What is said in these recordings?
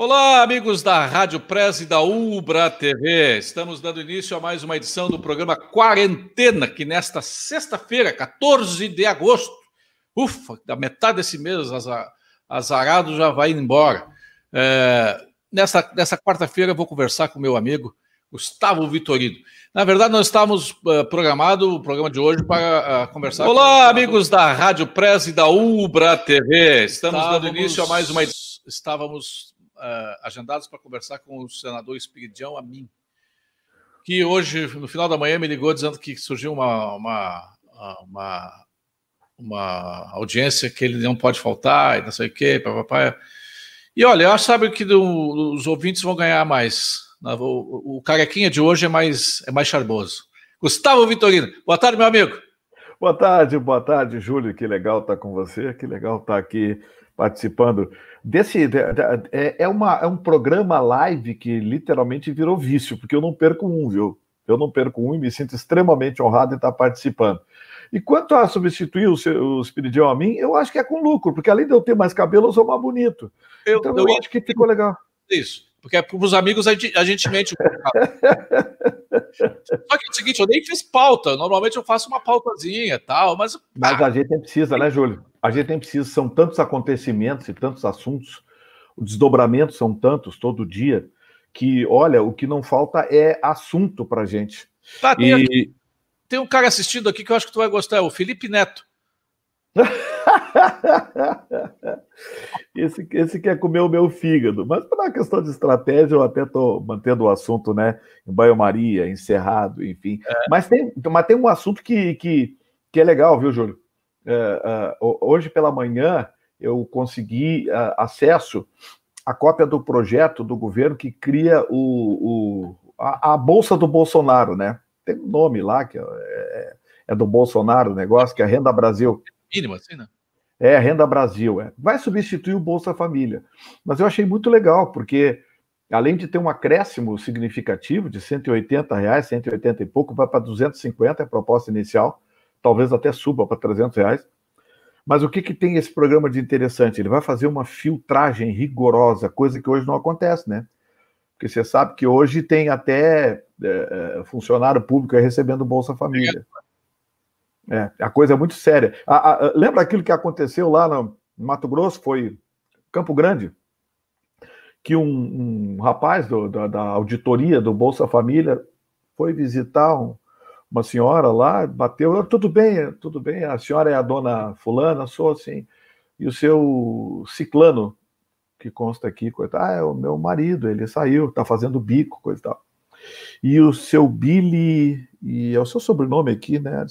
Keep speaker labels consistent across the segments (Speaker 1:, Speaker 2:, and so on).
Speaker 1: Olá, amigos da Rádio Press e da Ubra TV. Estamos dando início a mais uma edição do programa Quarentena, que nesta sexta-feira, 14 de agosto, ufa, da metade desse mês, azarado já vai embora. É, nessa nessa quarta-feira, vou conversar com meu amigo Gustavo Vitorino. Na verdade, nós estávamos uh, programado o programa de hoje para uh, conversar. Olá, com... amigos da Rádio Press e da Ubra TV. Estamos estávamos... dando início a mais uma edição. Estávamos uh, agendados para conversar com o senador Espiridião Amin, que hoje, no final da manhã, me ligou dizendo que surgiu uma, uma, uma, uma audiência que ele não pode faltar e não sei o quê, papapá. E olha, eu sabe, que do, os ouvintes vão ganhar mais. Né? O, o, carequinha de hoje é mais, é mais charmoso. Gustavo Vitorino, boa tarde, meu amigo.
Speaker 2: Boa tarde, boa tarde, Júlio. Que legal estar com você, que legal estar aqui participando desse é, é, uma, é um programa live que literalmente virou vício, porque eu não perco um, viu? Eu não perco um e me sinto extremamente honrado em estar participando. E quanto a substituir o, o Espiridião a mim, eu acho que é com lucro, porque além de eu ter mais cabelo, eu sou mais bonito. Eu, então eu, eu acho que ficou legal.
Speaker 1: Isso. Porque é para os amigos a gente, mente. Só que é o seguinte, eu nem fiz pauta. Normalmente eu faço uma pautazinha e tal, mas.
Speaker 2: Mas a gente nem precisa, né, Júlio? A gente nem precisa, são tantos acontecimentos e tantos assuntos, os desdobramentos são tantos todo dia, que, olha, o que não falta é assunto para gente.
Speaker 1: Tá, tem, e... tem um cara assistindo aqui que eu acho que tu vai gostar, é o Felipe Neto.
Speaker 2: esse, esse quer comer o meu fígado. Mas por uma questão de estratégia, eu até estou mantendo o assunto né, em banho-maria, encerrado, enfim. É. Mas, tem, mas tem um assunto que, que, que é legal, viu, Júlio? É, uh, hoje pela manhã eu consegui uh, acesso à cópia do projeto do governo que cria o, o a, a, Bolsa do Bolsonaro, né? Tem um nome lá que é, é, é do Bolsonaro o negócio, que é a Renda Brasil. Mínimo, assim, né? É, Renda Brasil, é. Vai substituir o Bolsa Família. Mas eu achei muito legal, porque além de ter um acréscimo significativo de 180 reais, 180 e pouco, vai para 250 é a proposta inicial, talvez até suba para 300 reais. Mas o que, que tem esse programa de interessante? Ele vai fazer uma filtragem rigorosa, coisa que hoje não acontece, né? Porque você sabe que hoje tem até é, funcionário público recebendo Bolsa Família. É, a coisa é muito séria. A, a, lembra aquilo que aconteceu lá no Mato Grosso? Foi Campo Grande? Que um, um rapaz do, da, da, auditoria do Bolsa Família foi visitar um, uma senhora lá, bateu, tudo bem, tudo bem, a senhora é a dona fulana, sou assim, e o seu ciclano, que consta aqui, coisa, ah, é o meu marido, ele saiu, tá fazendo bico, coisa e tal. E o seu Billy, e é o seu sobrenome aqui, né?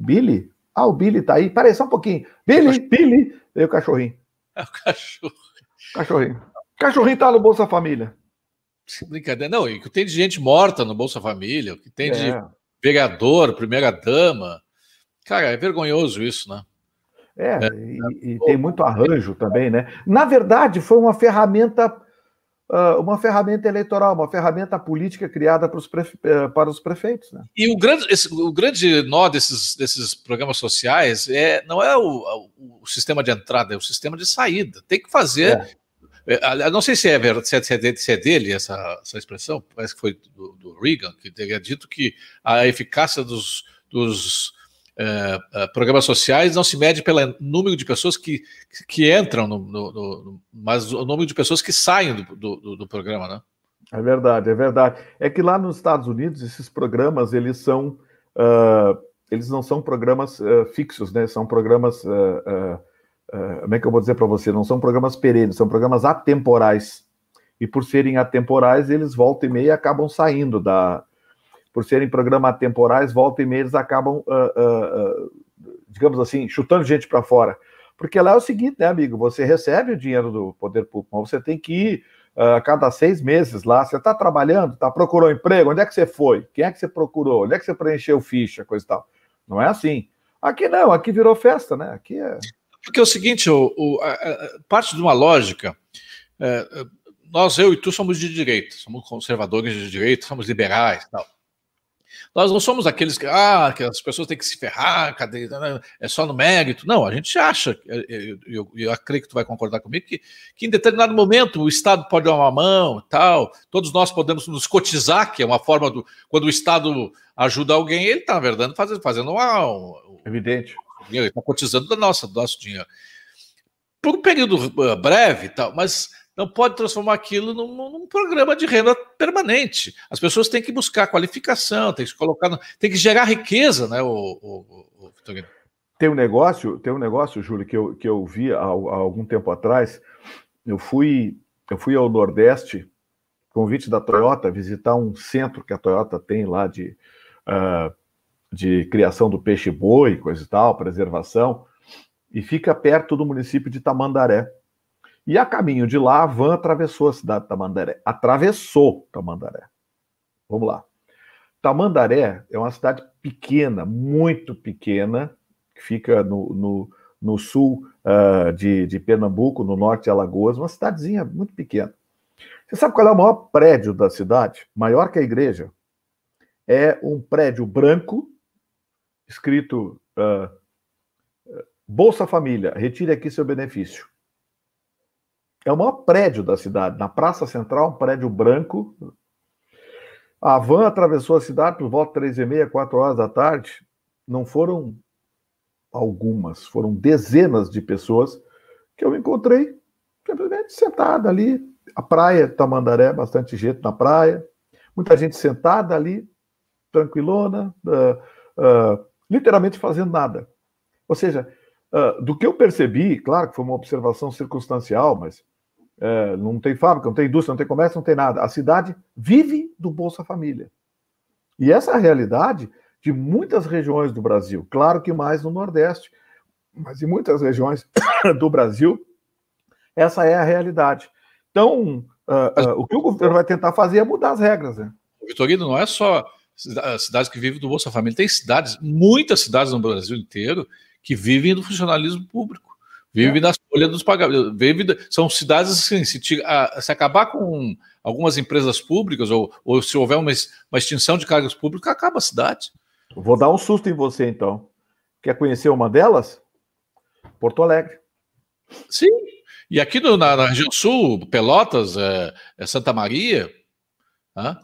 Speaker 2: Billy? Ah, o Billy tá aí. Peraí, só um pouquinho. Billy, Billy. Veio o cachorrinho.
Speaker 1: É o cachorro.
Speaker 2: Cachorrinho. Cachorrinho tá no Bolsa Família.
Speaker 1: Brincadeira. Não, e que tem de gente morta no Bolsa Família, que tem é. de vereador, primeira-dama. Cara, é vergonhoso isso, né?
Speaker 2: É, é. E, e, tem muito arranjo também, né? Na verdade, foi uma ferramenta uma ferramenta eleitoral, uma ferramenta política criada para os, prefe... Eh, para os prefeitos. Né?
Speaker 1: E o grande, esse, o grande nó desses, desses programas sociais é, não é o, o, sistema de entrada, é o sistema de saída. Tem que fazer. É. é não sei se é, se é, se é dele essa, essa expressão, parece que foi do, do Reagan, que teria dito que a eficácia dos, dos uh, programas sociais não se mede pelo número de pessoas que, que entram, no, no, no, mas o número de pessoas que saem do, do, do, programa, né?
Speaker 2: É verdade, é verdade. É que lá nos Estados Unidos esses programas eles são uh, eles não são programas uh, fixos, né? São programas como é que eu vou dizer para você? Não são programas perenes, são programas atemporais. E por serem atemporais, eles volta e meia acabam saindo da, por serem programas temporais, volta e meia eles acabam, uh, uh, digamos assim, chutando gente para fora. Porque lá é o seguinte, né, amigo? Você recebe o dinheiro do poder público, mas você tem que ir a cada seis meses lá. Você está trabalhando, tá, procurou emprego, onde é que você foi? Quem é que você procurou? Onde é que você preencheu ficha, coisa e tal? Não é assim. Aqui não, aqui virou festa, né? Aqui é.
Speaker 1: Porque é o seguinte, o, o a, a, parte de uma lógica. É, nós, eu e tu, somos de direita, somos conservadores de direita, somos liberais tal. Nós não somos aqueles que, ah, que as pessoas têm que se ferrar, cadê, né, é só no mérito. Não, a gente acha, eu, eu, eu acredito que tu vai concordar comigo, que, que em determinado momento o Estado pode dar uma mão tal, todos nós podemos nos cotizar, que é uma forma do. Quando o Estado ajuda alguém, ele está, na verdade, fazendo, fazendo uma. Um,
Speaker 2: Evidente.
Speaker 1: Ele está cotizando da nossa, do nosso dinheiro. Por um período uh, breve tal, mas não pode transformar aquilo num, num, programa de renda permanente. As pessoas têm que buscar qualificação, têm que colocar, tem que gerar riqueza, né, o, o, o
Speaker 2: Tem um negócio, tem um negócio, Júlio, que eu, que eu vi há, há, algum tempo atrás. Eu fui, eu fui ao Nordeste, convite da Toyota, visitar um centro que a Toyota tem lá de, uh, de criação do peixe boi, coisa e tal, preservação, e fica perto do município de Tamandaré. E a caminho de lá, a van atravessou a cidade de Tamandaré. Atravessou Tamandaré. Vamos lá. Tamandaré é uma cidade pequena, muito pequena, que fica no, no, no sul uh, de, de Pernambuco, no norte de Alagoas, uma cidadezinha muito pequena. Você sabe qual é o maior prédio da cidade? Maior que a igreja. É um prédio branco, escrito uh, Bolsa Família, retire aqui seu benefício. É o maior prédio da cidade. Na Praça Central, um prédio branco. A van atravessou a cidade por volta de três e meia, quatro horas da tarde. Não foram algumas, foram dezenas de pessoas que eu encontrei simplesmente sentada ali. A praia Tamandaré, bastante gente na praia. Muita gente sentada ali, tranquilona, uh, uh, literalmente fazendo nada. Ou seja, uh, do que eu percebi, claro que foi uma observação circunstancial, mas é, não tem fábrica, não tem indústria, não tem comércio, não tem nada. A cidade vive do Bolsa Família. E essa é a realidade de muitas regiões do Brasil. Claro que mais no Nordeste, mas em muitas regiões do Brasil, essa é a realidade. Então, uh, uh, o que o governo vai tentar fazer é mudar as regras. Né?
Speaker 1: Vitorino, não é só cidades que vivem do Bolsa Família, tem cidades, muitas cidades no Brasil inteiro, que vivem do funcionalismo público. Vive é. na folha dos pagamentos. Vive, são cidades assim, se, se, acabar com algumas empresas públicas, ou, ou se houver uma, uma extinção de cargos públicos, acaba a cidade.
Speaker 2: Vou dar um susto em você, então. Quer conhecer uma delas? Porto Alegre.
Speaker 1: Sim. E aqui no, na, na, região sul, Pelotas, é, é Santa Maria.
Speaker 2: Hã?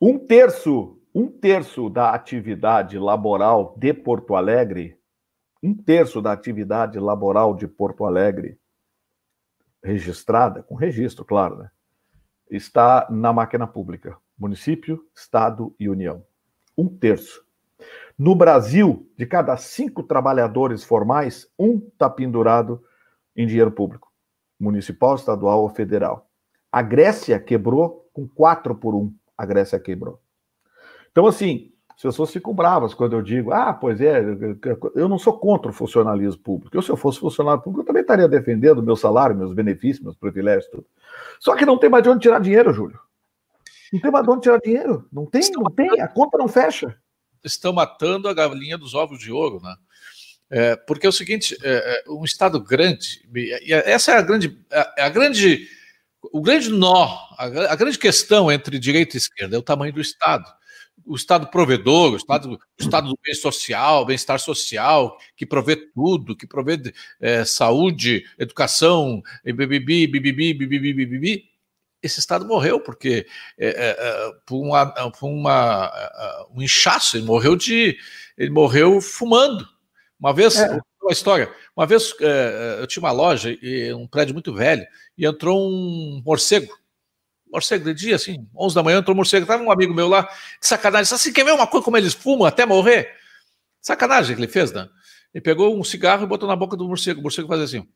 Speaker 2: Um terço, um terço da atividade laboral de Porto Alegre um terço da atividade laboral de Porto Alegre registrada, com registro, claro, né, está na máquina pública, município, estado e união. Um terço. No Brasil, de cada cinco trabalhadores formais, um está pendurado em dinheiro público, municipal, estadual ou federal. A Grécia quebrou com quatro por um. A Grécia quebrou. Então, assim, as pessoas ficam bravas quando eu digo, ah, pois é, eu não sou contra o funcionalismo público. Eu, se eu fosse funcionário público, eu também estaria defendendo meu salário, meus benefícios, meus privilégios, tudo. Só que não tem mais de onde tirar dinheiro, Júlio. Não tem mais de onde tirar dinheiro. Não tem, Estão não tem, a conta não fecha.
Speaker 1: Estão matando a galinha dos ovos de ouro, né? É, porque é o seguinte, é, é, um Estado grande, e essa é a grande, a, a grande, o grande nó, a, a grande questão entre direita e esquerda é o tamanho do Estado o Estado provedor, o Estado, o estado do bem social, bem-estar social, que provê tudo, que provê é, saúde, educação, bibibi, bibibi, bibibi, bibibi, esse Estado morreu porque é, é, por, uma, por uma, um inchaço, ele morreu de. ele morreu fumando. Uma vez, é. uma história, uma vez eu tinha uma loja, um prédio muito velho, e entrou um morcego morcego de dia, assim, 11 da manhã, entrou morcego. Tava um amigo meu lá, de sacanagem. Assim, quer ver uma coisa como eles fumam até morrer? Sacanagem que ele fez, né? Ele pegou um cigarro e botou na boca do morcego. O morcego fazia assim.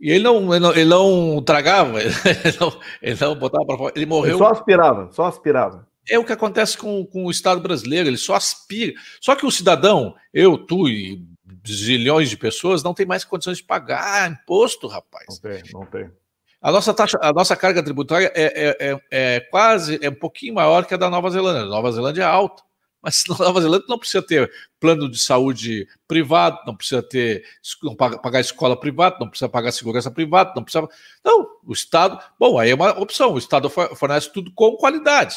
Speaker 1: E ele não, ele não, ele não tragava, ele não, ele não botava para fora. Ele morreu. Ele
Speaker 2: só aspirava, só aspirava.
Speaker 1: É o que acontece com, com o Estado brasileiro, ele só aspira. Só que o cidadão, eu, tu e zilhões de pessoas, não tem mais condições de pagar imposto, rapaz.
Speaker 2: Não tem, não tem.
Speaker 1: A nossa taxa, a nossa carga tributária é, é, é, é, quase, é um pouquinho maior que a da Nova Zelândia. A Nova Zelândia é alta, mas na Nova Zelândia não precisa ter plano de saúde privado, não precisa ter não pagar escola privada, não precisa pagar segurança privada, não precisa. Não, o Estado, bom, aí é uma opção. O Estado fornece tudo com qualidade.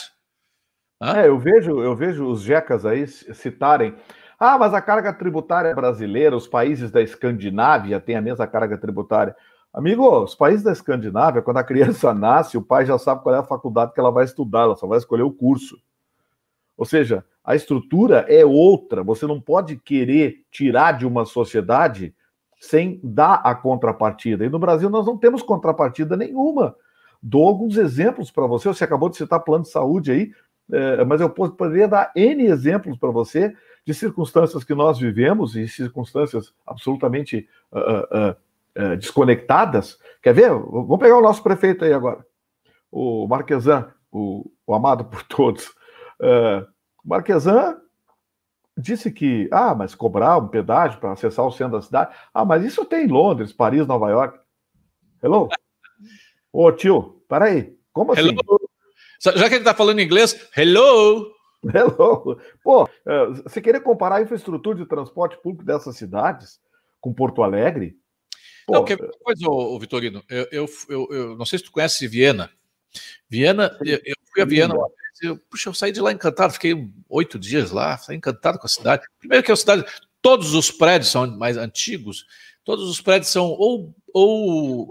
Speaker 2: É, eu vejo, eu vejo os jecas aí citarem. Ah, mas a carga tributária brasileira, os países da Escandinávia têm a mesma carga tributária. Amigo, os países da Escandinávia, quando a criança nasce, o pai já sabe qual é a faculdade que ela vai estudar, ela só vai escolher o curso. Ou seja, a estrutura é outra. Você não pode querer tirar de uma sociedade sem dar a contrapartida. E no Brasil nós não temos contrapartida nenhuma. Dou alguns exemplos para você. Você acabou de citar plano de saúde aí, é, mas eu poderia dar N exemplos para você de circunstâncias que nós vivemos e circunstâncias absolutamente uh, uh, uh, é, desconectadas. Quer ver? Vamos pegar o nosso prefeito aí agora, o Marquesan, o, o amado por todos. É, Marquesan disse que, ah, mas cobrar um pedágio para acessar o centro da cidade, ah, mas isso tem em Londres, Paris, Nova York. Hello? Ô tio, peraí, como assim? Hello?
Speaker 1: Já que ele está falando inglês, hello!
Speaker 2: Hello! Pô, é, você querer comparar a infraestrutura de transporte público dessas cidades com Porto Alegre,
Speaker 1: Pô, não, que coisa, ô, Vitorino, eu, eu, eu, eu, não sei se tu conhece Viena. Viena, eu, eu fui a Viena uma vez, eu, puxa, eu saí de lá encantado, fiquei oito dias lá, saí encantado com a cidade. Primeiro que a cidade, todos os prédios são mais antigos, todos os prédios são ou, ou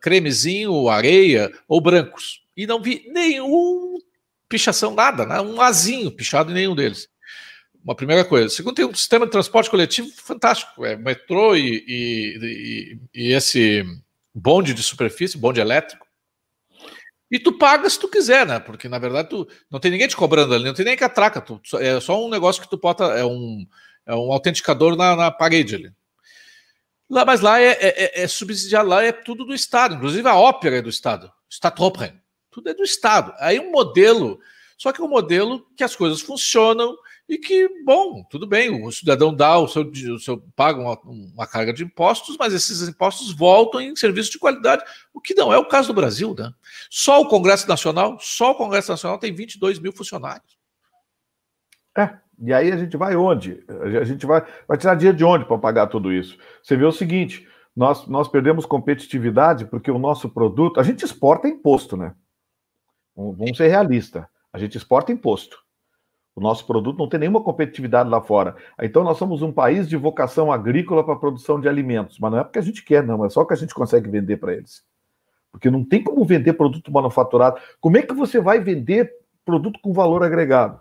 Speaker 1: cremezinho, areia, ou brancos. E não vi nenhum pichação, nada, né? um azinho pichado em nenhum deles uma primeira coisa. Segundo, tem um sistema de transporte coletivo fantástico. É metrô e, e, e, e esse bonde de superfície, bonde elétrico. E tu paga se tu quiser, né? Porque na verdade tu não tem ninguém te cobrando ali, não tem nem que atraca. Tu, é só um negócio que tu bota, é um, é um autenticador na, na parede ali. Lá, mas lá é, é, é, é subsidiado, lá é tudo do Estado, inclusive a ópera é do Estado. Staatsoper. Tudo é do Estado. Aí um modelo, só que é um modelo que as coisas funcionam e que, bom, tudo bem, o cidadão dá o seu, o seu paga uma, uma, carga de impostos, mas esses impostos voltam em serviços de qualidade, o que não é o caso do Brasil, né? Só o Congresso Nacional, só o Congresso Nacional tem 22 mil funcionários.
Speaker 2: É, e aí a gente vai onde? A gente vai, vai tirar dinheiro de onde para pagar tudo isso? Você vê o seguinte, nós, nós perdemos competitividade porque o nosso produto, a gente exporta imposto, né? Vamos ser realistas, a gente exporta imposto. O nosso produto não tem nenhuma competitividade lá fora. Então, nós somos um país de vocação agrícola para a produção de alimentos. Mas não é porque a gente quer, não. É só que a gente consegue vender para eles. Porque não tem como vender produto manufaturado. Como é que você vai vender produto com valor agregado?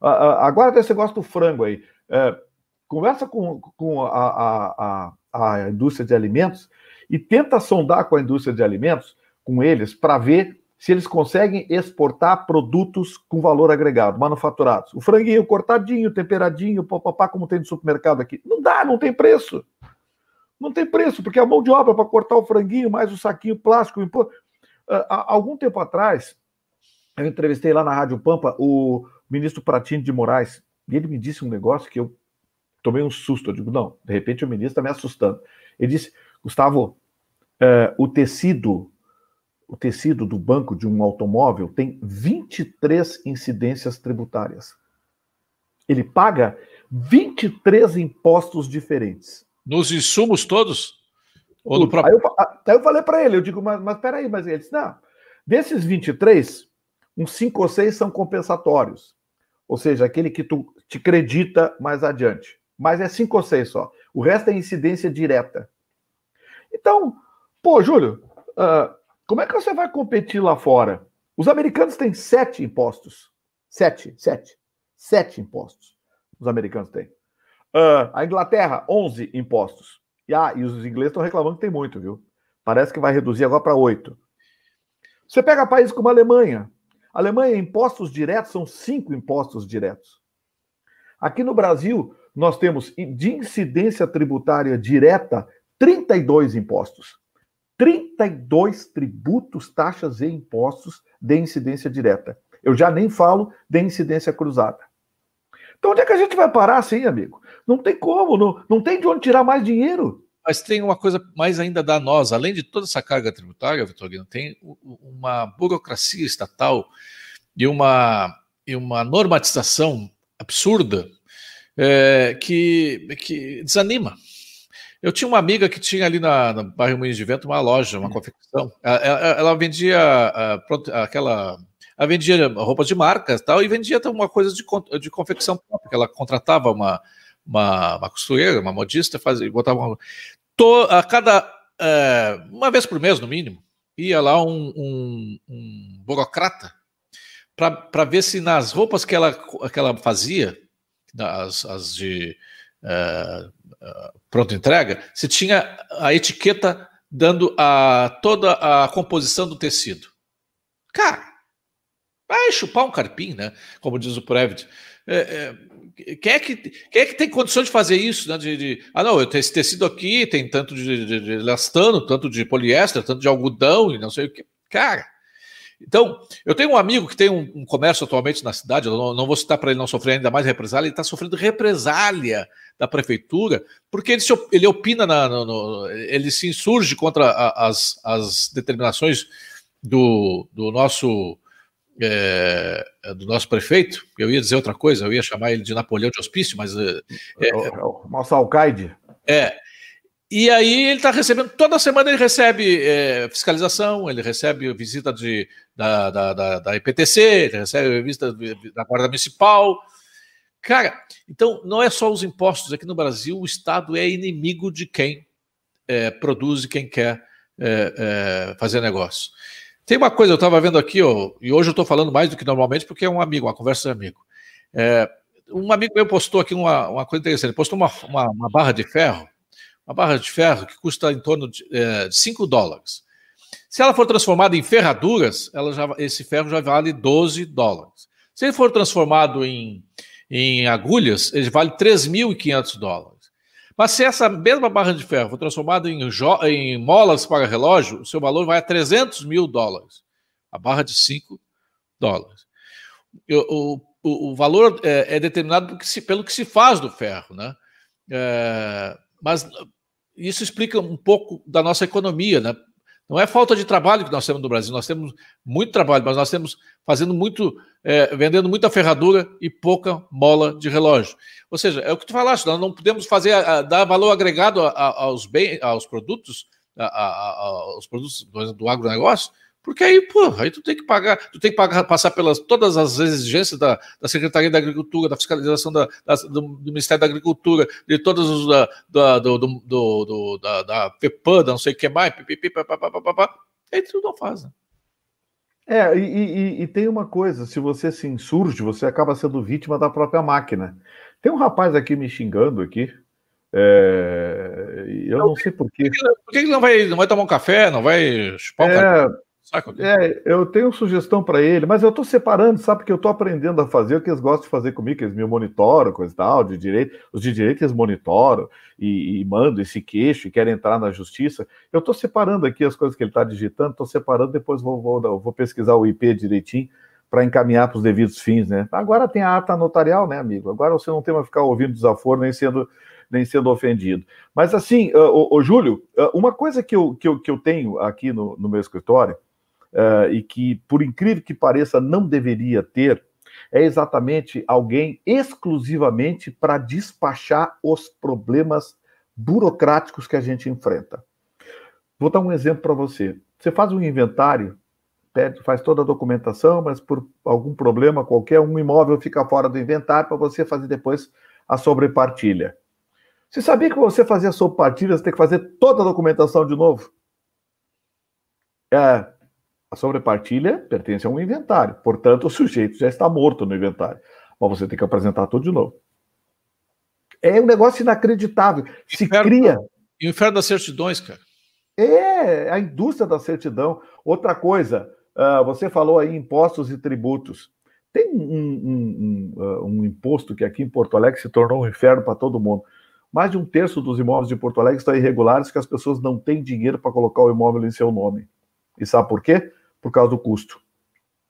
Speaker 2: Agora, desse negócio do frango aí. É, conversa com, com a, a, a, a indústria de alimentos e tenta sondar com a indústria de alimentos, com eles, para ver se eles conseguem exportar produtos com valor agregado, manufaturados. O franguinho cortadinho, temperadinho, papapá, como tem no supermercado aqui. Não dá, não tem preço. Não tem preço, porque a mão de obra para cortar o franguinho, mais o saquinho plástico. Ah, há algum tempo atrás, eu entrevistei lá na Rádio Pampa o ministro Pratini de Moraes, e ele me disse um negócio que eu tomei um susto. Eu digo, não, de repente o ministro está me assustando. Ele disse, Gustavo, uh, o tecido o tecido do banco de um automóvel tem 23 incidências tributárias. Ele paga 23 impostos diferentes.
Speaker 1: Nos insumos todos?
Speaker 2: Ou no próprio... aí, eu, até eu falei para ele, eu digo, mas, mas peraí, mas ele disse, não, desses 23, uns 5 ou 6 são compensatórios. Ou seja, aquele que tu te acredita mais adiante. Mas é 5 ou 6 só. O resto é incidência direta. Então, pô, Júlio, uh, como é que você vai competir lá fora? Os americanos têm sete impostos. Sete, sete. Sete impostos. Os americanos têm. Uh, a Inglaterra, 11 impostos. E, ah, e os ingleses estão reclamando que tem muito, viu? Parece que vai reduzir agora para oito. Você pega países como a Alemanha. A Alemanha, impostos diretos são cinco impostos diretos. Aqui no Brasil, nós temos de incidência tributária direta 32 impostos. 32 tributos, taxas e impostos de incidência direta. Eu já nem falo de incidência cruzada. Então, onde é que a gente vai parar assim, amigo? Não tem como, não, não tem de onde tirar mais dinheiro.
Speaker 1: Mas tem uma coisa mais ainda danosa. Além de toda essa carga tributária, Vitorino, tem uma burocracia estatal e uma, e uma normatização absurda é, que, que desanima. Eu tinha uma amiga que tinha ali na, na bairro Moinhos de Vento uma loja, uma confecção. Ela, ela, vendia aquela ela vendia roupas de marca tal, e vendia uma coisa de, de confecção própria, ela contratava uma, uma, uma costureira, uma modista, fazia, botava uma, to, a cada é, uma vez por mês, no mínimo, ia lá um, um, um burocrata para ver se nas roupas que ela, que ela fazia, as, as de uh, pronta entrega, se tinha a etiqueta dando a, toda a composição do tecido. Cara, vai chupar um carpim, né? Como diz o Previt. É, é, quem, é que, quem é que tem condição de fazer isso? Né? De, de ah, não, eu tenho esse tecido aqui, tem tanto de, de elastano, tanto de poliéster, tanto de algodão e não sei o que. Cara, então, eu tenho um amigo que tem um, um comércio atualmente na cidade, eu não, não vou citar para ele não sofrer ainda mais represália, ele está sofrendo represália da prefeitura, porque ele, se, ele opina, na, no, no, ele se insurge contra a, as, as determinações do, do nosso é, do nosso prefeito, eu ia dizer outra coisa, eu ia chamar ele de Napoleão de Hospício, mas. É,
Speaker 2: é, o, o, o Alcaide.
Speaker 1: É, e aí ele está recebendo, toda semana ele recebe é, fiscalização, ele recebe visita de, da, da, da, da IPTC, ele recebe visita da Guarda Municipal. Cara, então não é só os impostos. Aqui no Brasil, o Estado é inimigo de quem é, produz e quem quer é, é fazer negócio. Tem uma coisa, eu estava vendo aqui, ó, e hoje eu estou falando mais do que normalmente, porque é um amigo, uma conversa de amigo. É, um amigo meu postou aqui uma, uma coisa interessante, ele postou uma, uma, uma barra de ferro uma barra de ferro que custa em torno de, é, 5 dólares. Se ela for transformada em ferraduras, já, esse ferro já vale 12 dólares. Se ele for transformado em, em agulhas, ele vale 3.500 dólares. Mas se essa mesma barra de ferro for transformada em, em molas para relógio, o seu valor vai a 300 mil dólares. A barra de 5 dólares. O, o, o valor é, é determinado pelo que se faz do ferro, né? É, mas isso explica um pouco da nossa economia, né? Não é falta de trabalho que nós temos no Brasil, nós temos muito trabalho, mas nós temos fazendo muito, é, vendendo muita ferradura e pouca mola de relógio. Ou seja, é o que tu falaste, nós não podemos fazer, a, dar valor agregado a, a, aos, bem, aos produtos, aos produtos do agronegócio, porque aí, pô, aí tu tem que pagar, tu tem que pagar, passar pelas todas as exigências da, da Secretaria da Agricultura, da fiscalização da, da do, do, Ministério da Agricultura, de todas os da, da, do, do, do, da, da FEPAM, não sei o que mais, pipipi, papapá, aí tu não faz, né?
Speaker 2: É, e, e, e, tem uma coisa: se você se insurge, você acaba sendo vítima da própria máquina. Tem um rapaz aqui me xingando aqui. É, eu não, não sei por quê.
Speaker 1: Por que ele não vai, não vai tomar um café, não vai chupar um é,
Speaker 2: é, eu tenho sugestão para ele, mas eu estou separando, sabe? Porque eu estou aprendendo a fazer o que eles gostam de fazer comigo, que eles me monitoram, coisa e tal, de direito. Os de direito eles monitoram e, e mandam esse queixo e querem entrar na justiça. Eu estou separando aqui as coisas que ele está digitando, estou separando, depois vou, vou, vou pesquisar o IP direitinho para encaminhar para os devidos fins, né? Agora tem a ata notarial, né, amigo? Agora você não tem mais ficar ouvindo desaforo nem sendo nem sendo ofendido. Mas assim, o, Júlio, uma coisa que eu, que eu, que eu tenho aqui no, no meu escritório uh, e que, por incrível que pareça, não deveria ter, é exatamente alguém exclusivamente para despachar os problemas burocráticos que a gente enfrenta. Vou dar um exemplo para você. Você faz um inventário, pede, faz toda a documentação, mas por algum problema qualquer, um imóvel fica fora do inventário para você fazer depois a sobrepartilha. Você sabia que você fazer a sobrepartilha, você tem que fazer toda a documentação de novo? É, a sobrepartilha pertence a um inventário, portanto, o sujeito já está morto no inventário. Mas você tem que apresentar tudo de novo. É um negócio inacreditável. Se inferno, cria.
Speaker 1: O inferno das certidões, cara.
Speaker 2: É, a indústria da certidão. Outra coisa, uh, você falou aí impostos e tributos. Tem um, um, um, uh, um, imposto que aqui em Porto Alegre se tornou um inferno para todo mundo. Mais de um terço dos imóveis de Porto Alegre estão irregulares, que as pessoas não têm dinheiro para colocar o imóvel em seu nome. E sabe por quê? Por causa do custo.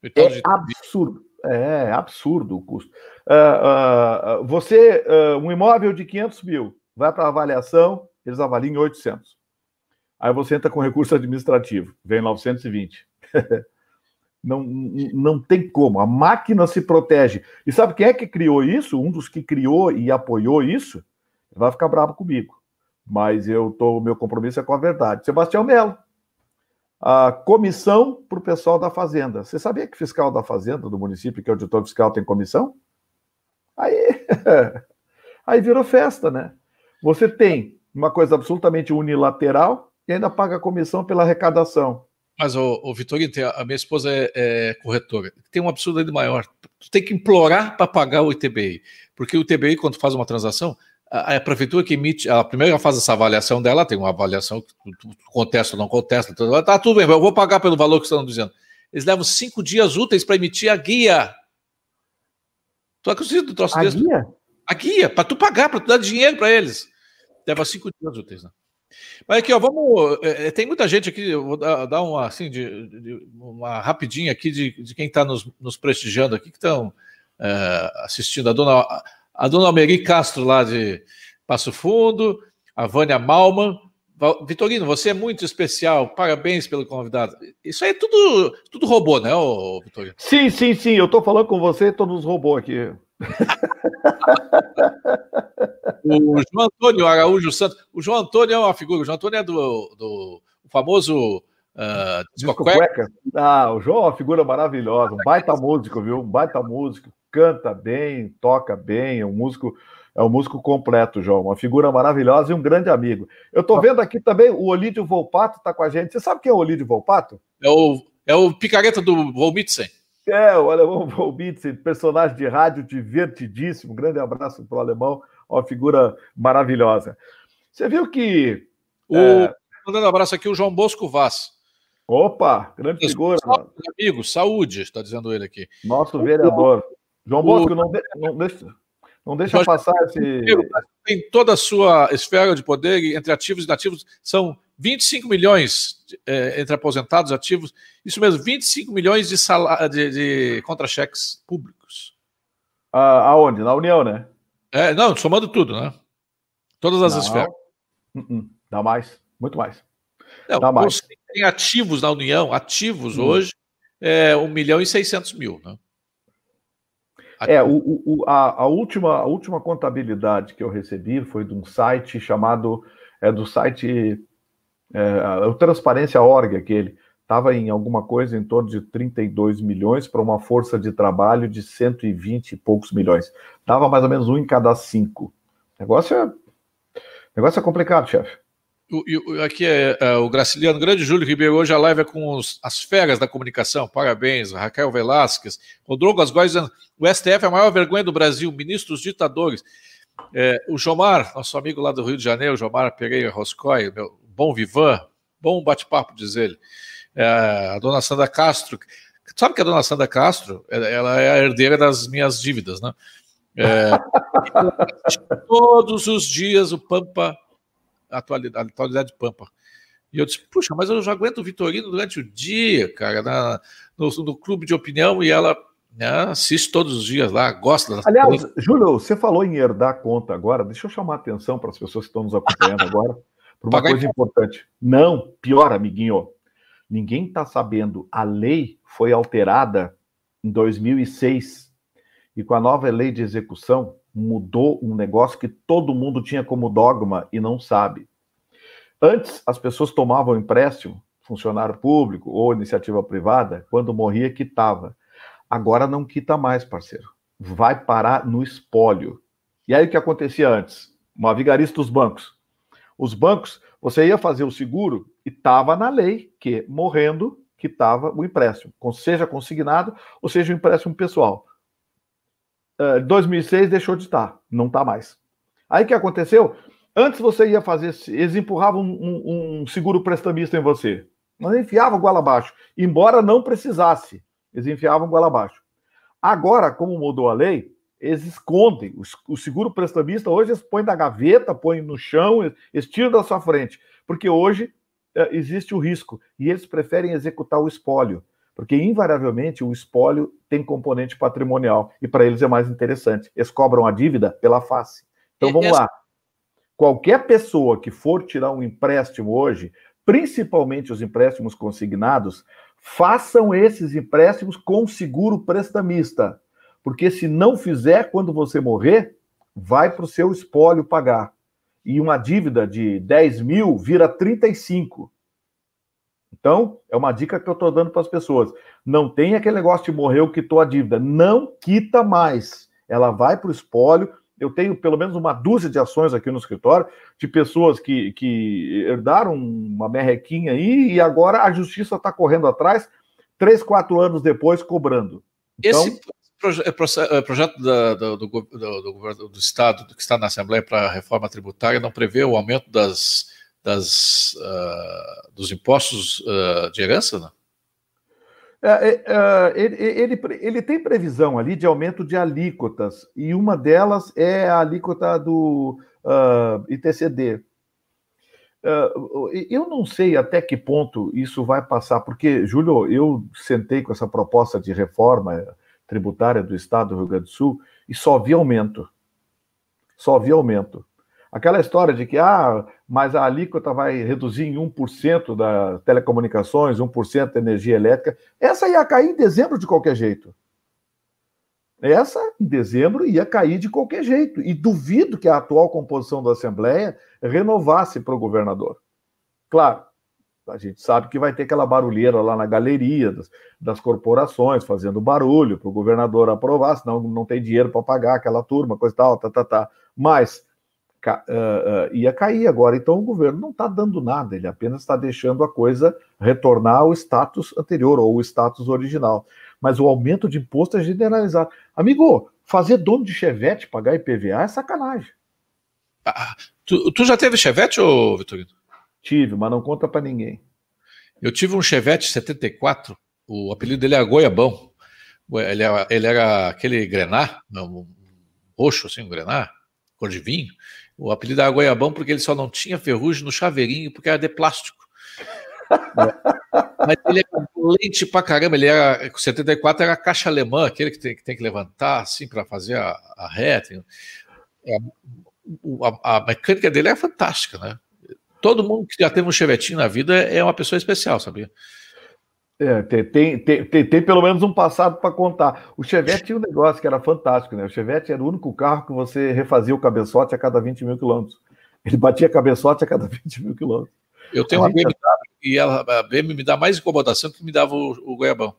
Speaker 2: Então, é absurdo. É, absurdo o custo. Uh, uh, você, uh, um imóvel de 500 mil, vai para avaliação, eles avaliam em 800. Aí você entra com recurso administrativo, vem 920. não, não tem como, a máquina se protege. E sabe quem é que criou isso? Um dos que criou e apoiou isso vai ficar bravo comigo. Mas eu tô, meu compromisso é com a verdade. Sebastião Melo. A comissão para o pessoal da Fazenda. Você sabia que fiscal da Fazenda, do município, que é auditor fiscal, tem comissão? Aí, aí virou festa, né? Você tem uma coisa absolutamente unilateral e ainda paga comissão pela arrecadação.
Speaker 1: Mas, o, o Vitorino, a minha esposa é, é, corretora. Tem um absurdo ainda maior. Tu tem que implorar para pagar o ITBI. Porque o ITBI, quando faz uma transação, a, a prefeitura que emite, ela primeiro faz essa avaliação dela, tem uma avaliação que tu, tu contesta ou não contesta, tudo, tá tudo bem, eu vou pagar pelo valor que estão dizendo. Eles levam cinco dias úteis para emitir a guia. Tu acredita do troço
Speaker 2: a desse? Guia?
Speaker 1: A guia, para tu pagar, para tu dar dinheiro para eles. Leva cinco dias úteis, né? Mas aqui, ó, vamos. É, é, tem muita gente aqui, eu vou dar, dar uma, assim, de, de, uma rapidinha aqui de, de quem está nos, nos, prestigiando aqui, que estão é, assistindo. A dona, a dona Almeri Castro, lá de Passo Fundo, a Vânia Malman. Vitorino, você é muito especial, parabéns pelo convidado. Isso aí é tudo, tudo robô, né, ô, Vitorino?
Speaker 2: Sim, sim, sim, eu estou falando com você, todos os robôs aqui.
Speaker 1: o João Antônio Araújo Santos. O João Antônio é uma figura. O João Antônio é do, do famoso uh,
Speaker 2: Disco Cueca. Ah, o João é uma figura maravilhosa. Um baita músico, viu? Um baita músico. Canta bem, toca bem. É um músico. É um músico completo, João. Uma figura maravilhosa e um grande amigo. Eu estou vendo aqui também o Olídio Volpato está com a gente. Você sabe quem é o Olídio Volpato?
Speaker 1: É o, é o picareta do Volmitsen.
Speaker 2: É, o alemão Volmitsen, personagem de rádio divertidíssimo. Um grande abraço para o alemão uma figura maravilhosa. Você viu que.
Speaker 1: O... É... Mandando um abraço aqui, o João Bosco Vaz.
Speaker 2: Opa, grande figura.
Speaker 1: Amigo, saúde, está dizendo ele aqui.
Speaker 2: Nosso vereador. João Bosco, o... não, de... não deixa. Não deixa Jorge passar esse.
Speaker 1: Tem toda a sua esfera de poder, entre ativos e inativos, são 25 milhões é, entre aposentados e ativos. Isso mesmo, 25 milhões de, de, de contra-cheques públicos.
Speaker 2: Ah, aonde? Na União, né?
Speaker 1: É, não, somando tudo, né? Todas as não. esferas.
Speaker 2: Uh -uh. Dá mais, muito mais.
Speaker 1: Não, Dá mais. Você tem ativos na União, ativos hum. hoje, é 1 milhão e 600 mil, né?
Speaker 2: É, o, o, a, a, última, a última contabilidade que eu recebi foi de um site chamado, é do site, é, o Transparência Org, aquele, estava em alguma coisa em torno de 32 milhões para uma força de trabalho de 120 e poucos milhões. Dava mais ou menos um em cada cinco. O negócio é, negócio é complicado, chefe.
Speaker 1: Aqui é, é, o Graciliano Grande Júlio Ribeiro. Hoje a live é com os, as feras da comunicação. Parabéns. Raquel Velasquez. Rodrigo Asgóis o STF é a maior vergonha do Brasil. Ministros ditadores. É, o Jomar, nosso amigo lá do Rio de Janeiro, Jomar Pereira Roscoe, meu bom vivan, bom bate-papo, diz ele é, a dona Sandra Castro. Sabe que a dona Sandra Castro, ela é a herdeira das minhas dívidas, né? É, todos os dias o Pampa, atualidade, atualidade Pampa. E eu disse, puxa, mas eu já aguento o Vitorino durante o dia, cara, na, no, no clube de opinião, e ela né, assiste todos os dias lá, gosta
Speaker 2: Aliás. Júlio, você falou em herdar a conta agora, deixa eu chamar a atenção para as pessoas que estão nos acompanhando agora, por uma Pagar coisa importante. Não, pior, amiguinho, Ninguém está sabendo. A lei foi alterada em 2006 e com a nova lei de execução mudou um negócio que todo mundo tinha como dogma e não sabe. Antes, as pessoas tomavam empréstimo, funcionário público ou iniciativa privada, quando morria, quitava. Agora não quita mais, parceiro. Vai parar no espólio. E aí o que acontecia antes? Uma vigarista dos bancos. Os bancos você ia fazer o seguro e estava na lei que, morrendo, que estava o empréstimo, seja consignado ou seja o empréstimo pessoal. Uh, 2006 deixou de estar, não está mais. Aí o que aconteceu? Antes você ia fazer, eles empurravam um, um, seguro prestamista em você, mas enfiavam goela abaixo, embora não precisasse, eles enfiavam goela abaixo. Agora, como mudou a lei, eles escondem. O seguro prestamista hoje eles põem na gaveta, põem no chão, eles tiram da sua frente. Porque hoje é, existe o risco e eles preferem executar o espólio. Porque, invariavelmente, o espólio tem componente patrimonial e para eles é mais interessante. Eles cobram a dívida pela face. Então vamos lá. Qualquer pessoa que for tirar um empréstimo hoje, principalmente os empréstimos consignados, façam esses empréstimos com seguro prestamista porque se não fizer, quando você morrer, vai para o seu espólio pagar. E uma dívida de 10 mil vira 35. Então, é uma dica que eu estou dando para as pessoas. Não tem aquele negócio de morreu, quitou a dívida. Não quita mais. Ela vai para o espólio. Eu tenho pelo menos uma dúzia de ações aqui no escritório de pessoas que, que herdaram uma merrequinha aí e agora a justiça está correndo atrás, três, quatro anos depois, cobrando.
Speaker 1: Então, Esse proje é, projeto da, do, do, do, do, Estado que está na Assembleia para a reforma tributária não prevê o aumento das, das, uh, dos impostos uh, de herança? Não?
Speaker 2: É, é, é, ele, ele, ele, tem previsão ali de aumento de alíquotas, e uma delas é a alíquota do uh, ITCD. Uh, eu não sei até que ponto isso vai passar, porque, Júlio, eu sentei com essa proposta de reforma tributária do Estado do Rio Grande do Sul e só vi aumento. Só vi aumento. Aquela história de que, ah, mas a alíquota vai reduzir em 1% das telecomunicações, 1% da energia elétrica, essa ia cair em dezembro de qualquer jeito. Essa, em dezembro, ia cair de qualquer jeito. E duvido que a atual composição da Assembleia renovasse para o governador. Claro, a gente sabe que vai ter aquela barulheira lá na galeria das, das corporações, fazendo barulho para o governador aprovar, senão não tem dinheiro para pagar aquela turma, coisa e tal, tá, tá, tá. Mas uh, uh, ia cair agora. Então o governo não está dando nada, ele apenas está deixando a coisa retornar ao status anterior ou o status original. Mas o aumento de imposto é generalizado. Amigo, fazer dono de chevette pagar IPVA é sacanagem.
Speaker 1: Ah, tu, tu, já teve chevette, ô Vitorino?
Speaker 2: Tive, mas não conta para ninguém.
Speaker 1: Eu tive um chevette 74, o apelido dele era Goiabão. Ele era, ele era aquele grená, um roxo assim, um grená, cor de vinho. O apelido era Goiabão porque ele só não tinha ferrugem no chaveirinho porque era de plástico. Mas ele é lente pra caramba. Ele era, com 74 era a caixa alemã, aquele que tem que, tem que levantar assim para fazer a, a reta. É, a, a, mecânica dele é fantástica, né? Todo mundo que já teve um chevetinho na vida é uma pessoa especial, sabia?
Speaker 2: É, tem, tem, tem, tem, pelo menos um passado para contar. O Chevette tinha um negócio que era fantástico, né? O Chevette era o único carro que você refazia o cabeçote a cada 20 mil quilômetros. Ele batia cabeçote a cada 20 mil quilômetros.
Speaker 1: Eu tenho a uma BMW e ela, a BMW me dá mais incomodação que me dava o, o Goiabão.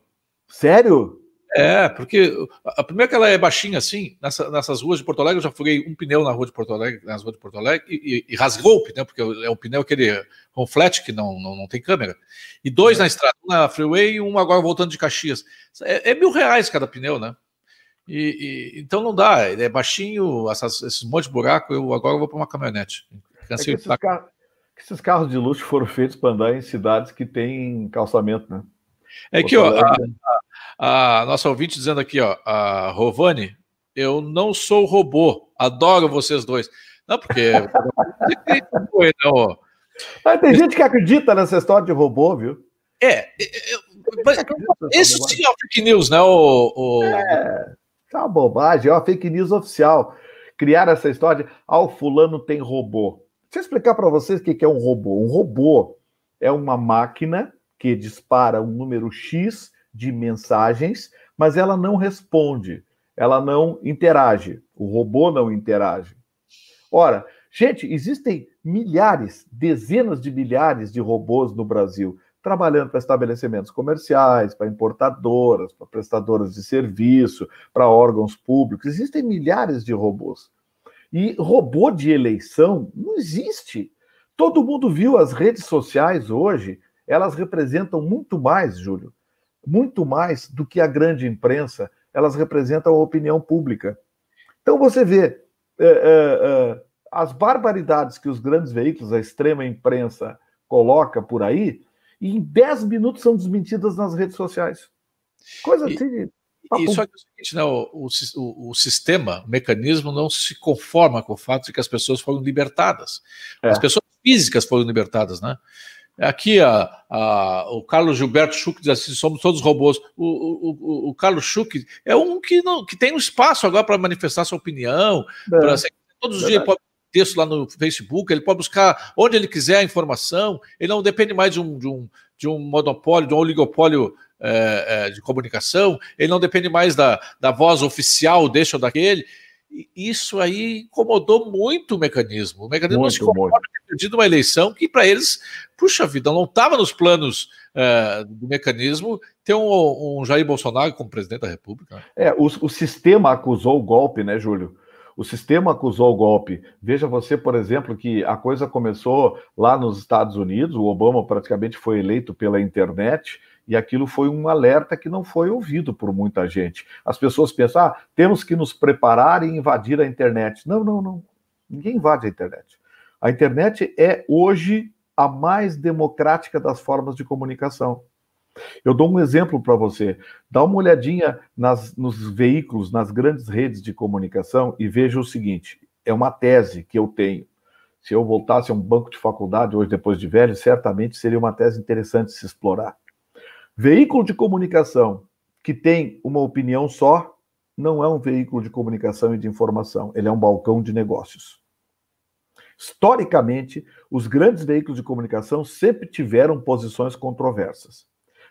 Speaker 2: Sério?
Speaker 1: É, porque a primeira que ela é baixinha assim, nessa, nessas ruas de Porto Alegre, eu já furei um pneu na rua de Porto Alegre, nas ruas de Porto Alegre, e, e, e rasgou o pneu, porque é o pneu aquele com flat que não, não, não tem câmera. E dois é. na estrada, um na freeway e um agora voltando de Caxias. É, é mil reais cada pneu, né? E, e, então não dá, ele é baixinho, essas, esses monte de buraco, eu agora vou para uma caminhonete.
Speaker 2: É que esses, carros, esses carros de luxo foram feitos para andar em cidades que têm calçamento, né?
Speaker 1: É que, ó, a, a nossa ouvinte dizendo aqui, ó, a Rovani, eu não sou robô, adoro vocês dois. Não, porque.
Speaker 2: não, Mas tem gente que acredita nessa história de robô, viu?
Speaker 1: É. Eu, mas, esse sim é fake news, né? O, o...
Speaker 2: É, é uma bobagem, é uma fake news oficial. Criar essa história de, ah, o fulano tem robô. Deixa eu explicar para vocês o que é um robô. Um robô é uma máquina que dispara um número X de mensagens, mas ela não responde, ela não interage. O robô não interage. Ora, gente, existem milhares, dezenas de milhares de robôs no Brasil trabalhando para estabelecimentos comerciais, para importadoras, para prestadoras de serviço, para órgãos públicos. Existem milhares de robôs. E robô de eleição não existe. Todo mundo viu as redes sociais hoje, elas representam muito mais, Júlio, muito mais do que a grande imprensa, elas representam a opinião pública. Então você vê é, é, é, as barbaridades que os grandes veículos, a extrema imprensa, coloca por aí, e em 10 minutos são desmentidas nas redes sociais. Coisa assim.
Speaker 1: E, e só que é o seguinte, né, o, o, o, sistema, o mecanismo não se conforma com o fato de que as pessoas foram libertadas. É. As pessoas físicas foram libertadas, né? Aqui a, a, o Carlos Gilberto Schuch diz assim: somos todos robôs. O, o, o, o Carlos Schuch é um que, não, que tem um espaço agora para manifestar sua opinião. É. Pra, todos os dias ele pode texto lá no Facebook, ele pode buscar onde ele quiser a informação, ele não depende mais de um, de um, de um monopólio, de um oligopólio é, é, de comunicação, ele não depende mais da, da voz oficial deste ou daquele. Isso aí incomodou muito o mecanismo. O mecanismo muito, se conforma perdido uma eleição que, para eles, puxa vida, não estava nos planos uh, do mecanismo ter um, um, Jair Bolsonaro como presidente da República.
Speaker 2: É, o, o sistema acusou o golpe, né, Júlio? O sistema acusou o golpe. Veja você, por exemplo, que a coisa começou lá nos Estados Unidos, o Obama praticamente foi eleito pela internet, e aquilo foi um alerta que não foi ouvido por muita gente. As pessoas pensam, ah, temos que nos preparar e invadir a internet. Não, não, não. Ninguém invade a internet. A internet é hoje a mais democrática das formas de comunicação. Eu dou um exemplo para você. Dá uma olhadinha nas, nos veículos, nas grandes redes de comunicação e veja o seguinte: é uma tese que eu tenho. Se eu voltasse a um banco de faculdade hoje, depois de velho, certamente seria uma tese interessante se explorar. Veículo de comunicação que tem uma opinião só não é um veículo de comunicação e de informação, ele é um balcão de negócios. Historicamente, os grandes veículos de comunicação sempre tiveram posições controversas.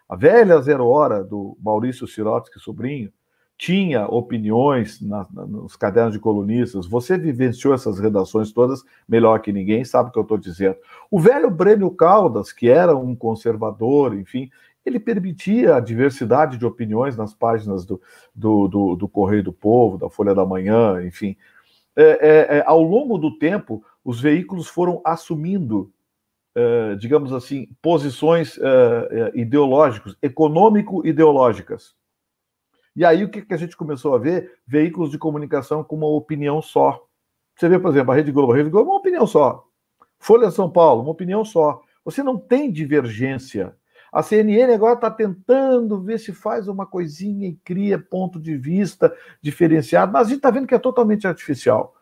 Speaker 2: A velha Zero Hora, do Maurício Sirotsky, sobrinho, tinha opiniões na, na, nos cadernos de colunistas. Você vivenciou essas redações todas melhor que ninguém, sabe o que eu estou dizendo. O velho Brêmio Caldas, que era um conservador, enfim, ele permitia a diversidade de opiniões nas páginas do, do, do, do Correio do Povo, da Folha da Manhã, enfim. É, é, é, ao longo do tempo, os veículos foram assumindo, é, digamos assim, posições é, é, ideológicas, econômico-ideológicas. E aí o que, que a gente começou a ver? Veículos de comunicação com uma opinião só. Você vê, por exemplo, a Rede Globo. A Rede Globo uma opinião só. Folha São Paulo, uma opinião só. Você não tem divergência a CNN agora está tentando ver se faz uma coisinha e cria ponto de vista diferenciado, mas a gente está vendo que é totalmente artificial.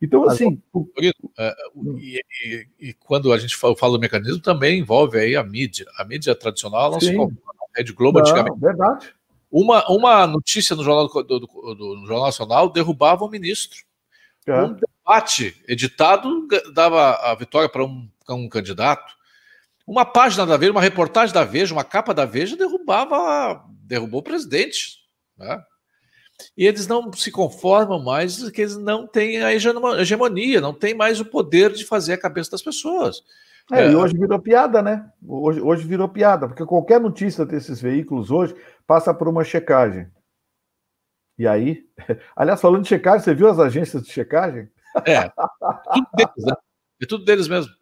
Speaker 2: Então, assim.
Speaker 1: É, e, e, e, quando a gente fala, fala, do mecanismo, também envolve aí a mídia. A mídia tradicional não Sim. se compara. A Rede Globo, não, antigamente.
Speaker 2: Verdade.
Speaker 1: Uma, uma notícia no Jornal, do, do, do no Jornal Nacional derrubava o ministro. É. Um debate editado dava a vitória para um, um candidato. Uma página da Veja, uma reportagem da Veja, uma capa da Veja derrubava, derrubou o presidente. Né? E eles não se conformam mais que eles não têm a hegemonia, não têm mais o poder de fazer a cabeça das pessoas.
Speaker 2: É, é. E hoje virou piada, né? Hoje, hoje virou piada, porque qualquer notícia desses veículos hoje passa por uma checagem. E aí, aliás, falando de checagem, você viu as agências de checagem?
Speaker 1: É, tudo deles, né? É tudo deles mesmo.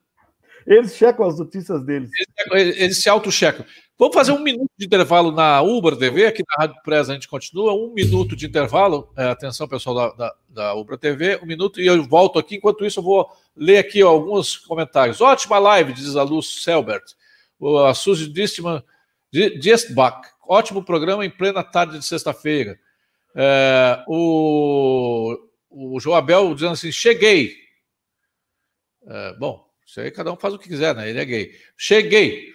Speaker 2: Eles checam as notícias deles.
Speaker 1: Eles, eles se auto-checam. Vamos fazer um minuto de intervalo na Ubra TV, aqui na Rádio Presa a gente continua. Um minuto de intervalo. É, atenção, pessoal da, da, da TV, um minuto e eu volto aqui. Enquanto isso, eu vou ler aqui ó, alguns comentários. Ótima live, diz a Luz Selbert. A Suzy Distman, Diestbach. Ótimo programa em plena tarde de sexta-feira. É, o, o João Abel dizendo assim: cheguei. É, bom, isso aí cada um faz o que quiser, né? Ele é gay. Cheguei.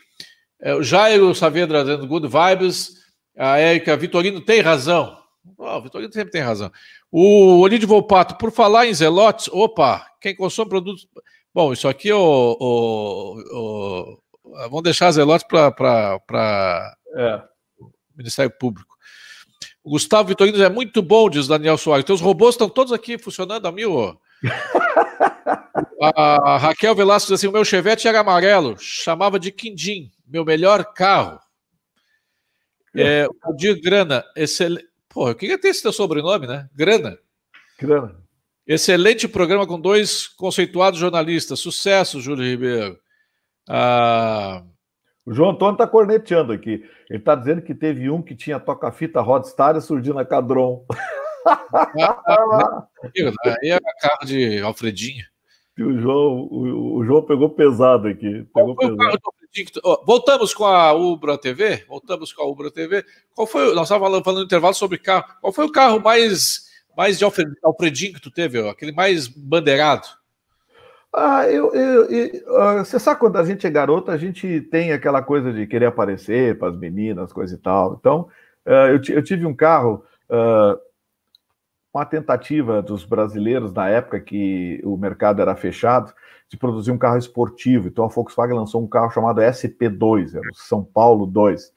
Speaker 1: É, o Jairo Saavedra dando good vibes. A Érica Vitorino tem razão. Oh, o Vitorino sempre tem razão. O Olídio Volpato, por falar em zelotes, opa, quem consome produtos. Bom, isso aqui, o, o, o... vamos deixar zelotes para é. o Ministério Público. O Gustavo Vitorino é muito bom, diz Daniel Soares. Teus robôs estão todos aqui funcionando a mil. A Raquel Velasco diz assim: o meu Chevette era amarelo, chamava de Quindim, meu melhor carro. É, o Dir Grana, excelente. Porra, eu queria ter esse teu sobrenome, né? Grana.
Speaker 2: Grana.
Speaker 1: Excelente programa com dois conceituados jornalistas. Sucesso, Júlio Ribeiro. Ah...
Speaker 2: O João Antônio está corneteando aqui. Ele está dizendo que teve um que tinha toca-fita Rodstar e surgiu na Cadron.
Speaker 1: Aí é carro de Alfredinho
Speaker 2: o João, o, o, João pegou pesado aqui. Pegou pesado.
Speaker 1: Voltamos com a Ubra TV. Voltamos com a Ubra TV. Qual foi? Nós estávamos falando, no intervalo sobre carro. Qual foi o carro mais, mais de Alfredinho que tu teve? Aquele mais bandeirado?
Speaker 2: Ah, eu, eu, eu, você sabe quando a gente é garota, a gente tem aquela coisa de querer aparecer para as meninas, coisa e tal. Então, uh, eu, eu, tive um carro. Uh, uma tentativa dos brasileiros na época que o mercado era fechado de produzir um carro esportivo. Então a Volkswagen lançou um carro chamado SP2, era o São Paulo 2.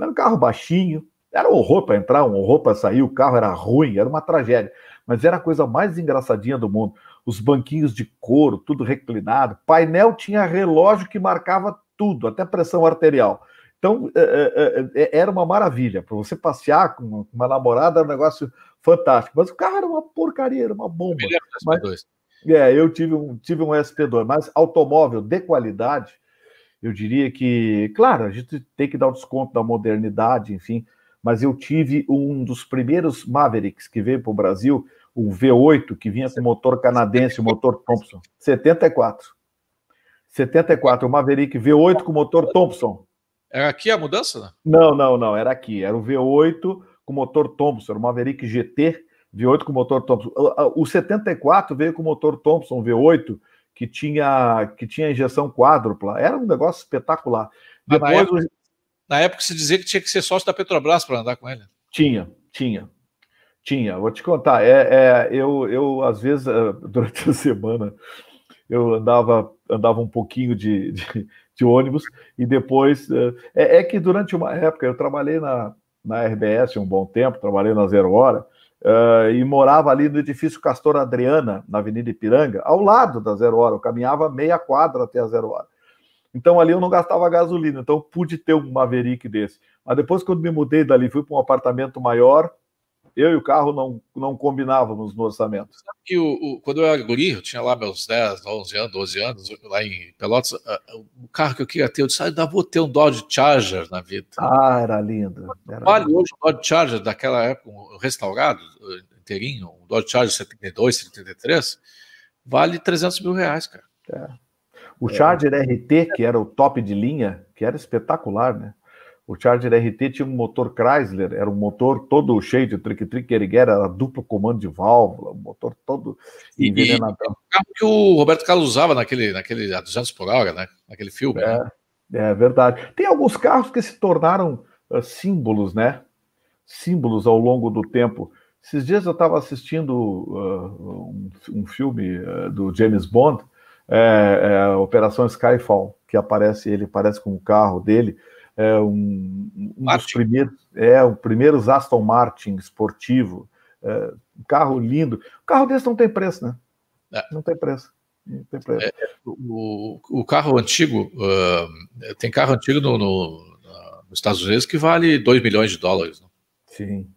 Speaker 2: Era um carro baixinho, Era um horror para entrar, um horror para sair, o carro era ruim, era uma tragédia. Mas era a coisa mais engraçadinha do mundo. Os banquinhos de couro, tudo reclinado. Painel tinha relógio que marcava tudo, até pressão arterial. Então, é, é, é, era uma maravilha. Para você passear com uma namorada, era um negócio fantástico. Mas o carro era uma porcaria, era uma bomba. Mas, é, eu tive um, tive um SP2, mas automóvel de qualidade, eu diria que, claro, a gente tem que dar o desconto da modernidade, enfim, mas eu tive um dos primeiros Mavericks que veio para o Brasil, o V8, que vinha com motor canadense, motor Thompson, 74. 74, o Maverick V8 com motor Thompson.
Speaker 1: Era aqui a mudança?
Speaker 2: Não, não, não, era aqui. Era o V8 com motor Thompson, o Maverick GT V8 com motor Thompson. O 74 veio com motor Thompson V8 que tinha que tinha injeção quádrupla. Era um negócio espetacular.
Speaker 1: Depois, na, época, na época se dizia que tinha que ser sócio da Petrobras para andar com ele.
Speaker 2: Tinha, tinha. Tinha, vou te contar. É, é, eu, eu, às vezes, durante a semana, eu andava, andava um pouquinho de, de, de ônibus e depois. Eh, é, é, que durante uma época eu trabalhei na, na RBS um bom tempo, trabalhei na Zero Hora, uh, e morava ali no edifício Castor Adriana, na Avenida Ipiranga, ao lado da Zero Hora. Eu caminhava meia quadra até a Zero Hora. Então ali eu não gastava gasolina, então pude ter um Maverick desse. Mas depois, quando me mudei dali, fui para um apartamento maior, eu e o carro não, não combinávamos no orçamento.
Speaker 1: O, o, quando eu era guri, eu tinha lá meus 10, 11 anos, 12 anos, lá em Pelotas, o carro que eu queria ter, eu disse, ah, ainda vou ter um Dodge Charger na vida.
Speaker 2: Ah, era lindo. Era
Speaker 1: Olha, lindo. hoje o Dodge Charger daquela época, um restaurado, inteirinho, um Dodge Charger 72, 73, vale 300 mil reais, cara. É.
Speaker 2: O Charger é. RT, que era o top de linha, que era espetacular, né? O Charger RT tinha um motor Chrysler, era um motor todo cheio de trick-trick, era duplo comando de válvula, um motor todo
Speaker 1: envenenado. E, o carro que o Roberto Carlos usava naquele, naquele a 200 por hora, né? Naquele filme.
Speaker 2: É, né? é verdade. Tem alguns carros que se tornaram uh, símbolos, né? Símbolos ao longo do tempo. Esses dias eu estava assistindo uh, um, um, filme uh, do James Bond, é, é, Operação Skyfall, que aparece, ele aparece com o carro dele, é um, um dos primeiros, é o primeiro Aston Martin esportivo, é, um carro lindo. O carro desse não tem preço, né? É. Não tem preço. Não tem preço. É,
Speaker 1: o, o carro antigo, uh, tem carro antigo no, no, nos Estados Unidos que vale 2 milhões de dólares. Né?
Speaker 2: Sim.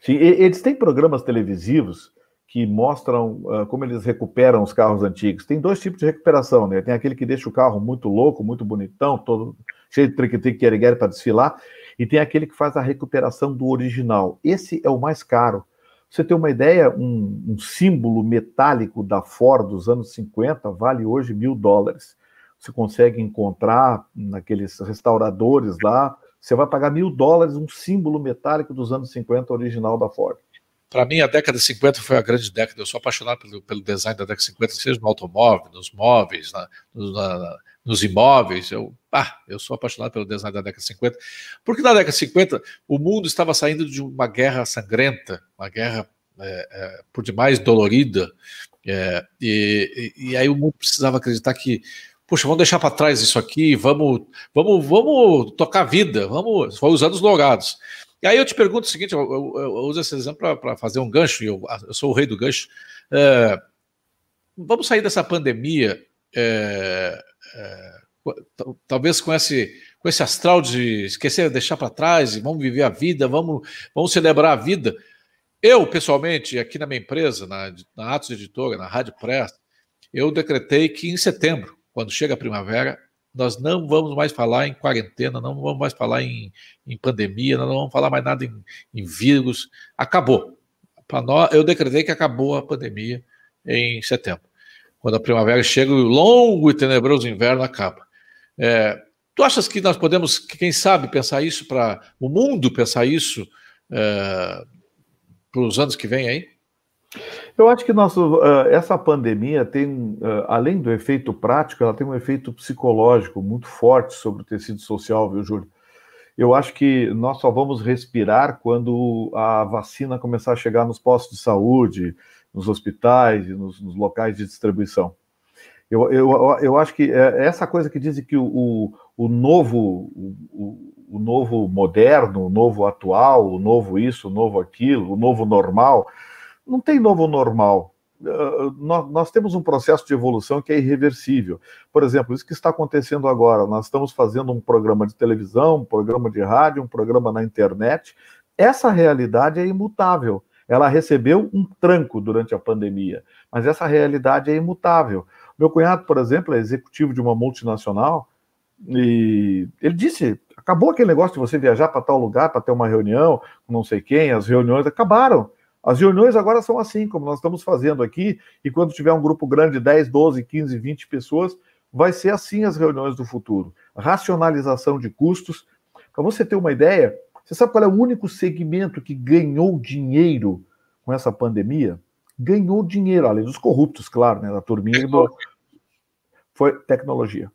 Speaker 2: Sim, eles têm programas televisivos que mostram uh, como eles recuperam os carros antigos. Tem dois tipos de recuperação, né? Tem aquele que deixa o carro muito louco, muito bonitão, todo cheio de trick-trick para desfilar, e tem aquele que faz a recuperação do original. Esse é o mais caro. Você tem uma ideia, um, um símbolo metálico da Ford dos anos 50 vale hoje mil dólares. Você consegue encontrar naqueles restauradores lá, você vai pagar mil dólares um símbolo metálico dos anos 50 original da Ford.
Speaker 1: Para mim, a década de 50 foi a grande década. Eu sou apaixonado pelo, pelo design da década de 50, seja no automóvel, nos móveis, na, na, nos imóveis. Eu, ah, eu sou apaixonado pelo design da década de 50, porque na década de 50 o mundo estava saindo de uma guerra sangrenta, uma guerra é, é, por demais dolorida, é, e, e, aí o mundo precisava acreditar que, poxa, vamos deixar para trás isso aqui, vamos, vamos, vamos tocar a vida, vamos, foi os anos dourados. E aí eu te pergunto o seguinte, eu, eu, eu uso esse exemplo para fazer um gancho, eu, eu sou o rei do gancho. É, vamos sair dessa pandemia é, é, talvez com esse, com esse astral de esquecer, deixar para trás, e vamos viver a vida, vamos, vamos celebrar a vida. Eu, pessoalmente, aqui na minha empresa, na, na Atos Editora, na Rádio Press, eu decretei que em setembro, quando chega a primavera, nós não vamos mais falar em quarentena, não vamos mais falar em, em pandemia, não vamos falar mais nada em, em vírus. Acabou. Para nós, eu decretei que acabou a pandemia em setembro quando a primavera chega, o longo e tenebroso inverno acaba. É, tu achas que nós podemos, quem sabe, pensar isso para o mundo pensar isso é, para os anos que vêm aí?
Speaker 2: Eu acho que nosso, uh, essa pandemia tem, uh, além do efeito prático, ela tem um efeito psicológico muito forte sobre o tecido social, viu, Júlio? Eu acho que nós só vamos respirar quando a vacina começar a chegar nos postos de saúde, nos hospitais e nos, nos locais de distribuição. Eu, eu, eu acho que é essa coisa que dizem que o, o, o novo, o, o novo moderno, o novo atual, o novo isso, o novo aquilo, o novo normal. Não tem novo normal. Uh, nós, nós, temos um processo de evolução que é irreversível. Por exemplo, isso que está acontecendo agora, nós estamos fazendo um programa de televisão, um programa de rádio, um programa na internet. Essa realidade é imutável. Ela recebeu um tranco durante a pandemia, mas essa realidade é imutável. Meu cunhado, por exemplo, é executivo de uma multinacional e ele disse: acabou aquele negócio de você viajar para tal lugar para ter uma reunião com não sei quem, as reuniões acabaram. As reuniões agora são assim, como nós estamos fazendo aqui, e quando tiver um grupo grande, 10, 12, 15, 20 pessoas, vai ser assim as reuniões do futuro. Racionalização de custos. Para você ter uma ideia, você sabe qual é o único segmento que ganhou dinheiro com essa pandemia? Ganhou dinheiro, além dos corruptos, claro, né? Da turminha do... Foi tecnologia.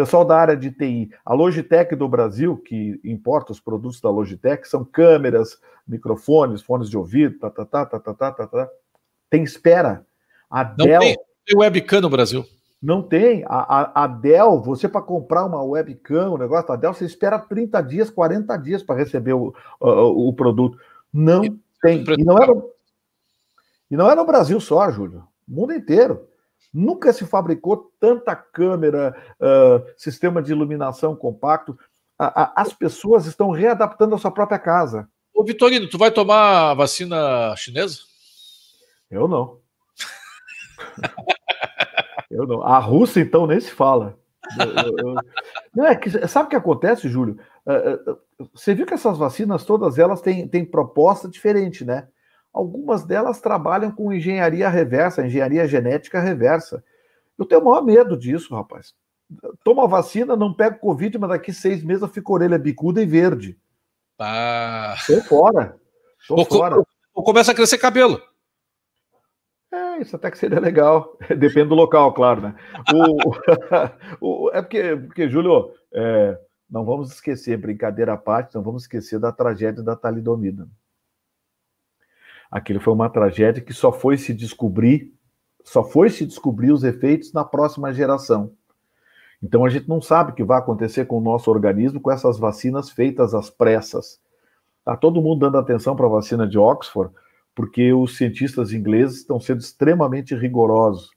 Speaker 2: Pessoal da área de TI, a Logitech do Brasil, que importa os produtos da Logitech, são câmeras, microfones, fones de ouvido, tá, tá, tá, tá, tá, tá, tá, tá. Tem espera. A
Speaker 1: Não Dell, tem, tem webcam no Brasil.
Speaker 2: Não tem. A, a, a Dell, você para comprar uma webcam, o negócio da Dell, você espera 30 dias, 40 dias para receber o, o, o, produto. Não e, é tem. E não, é no, e não é no Brasil só, Júlio. O mundo inteiro. Nunca se fabricou tanta câmera, uh, sistema de iluminação compacto. A, a, as pessoas estão readaptando a sua própria casa.
Speaker 1: Ô, Vitorino, tu vai tomar a vacina chinesa?
Speaker 2: Eu não. eu não. A Rússia, então, nem se fala. Eu, eu, não, é que, sabe o que acontece, Júlio? Uh, uh, você viu que essas vacinas, todas elas têm, têm proposta diferente, né? Algumas delas trabalham com engenharia reversa, engenharia genética reversa. Eu tenho o maior medo disso, rapaz. Toma vacina, não pega Covid, mas daqui seis meses eu fico orelha bicuda e verde.
Speaker 1: Ah.
Speaker 2: Tô fora. Tô ou, fora.
Speaker 1: Ou começa a crescer cabelo.
Speaker 2: É, isso até que seria legal. Depende do local, claro, né? O, o, é porque, porque Júlio, é, não vamos esquecer, brincadeira à parte, não vamos esquecer da tragédia da talidomida. Aquilo foi uma tragédia que só foi se descobrir, só foi se descobrir os efeitos na próxima geração. Então a gente não sabe o que vai acontecer com o nosso organismo com essas vacinas feitas às pressas. Está todo mundo dando atenção para a vacina de Oxford, porque os cientistas ingleses estão sendo extremamente rigorosos.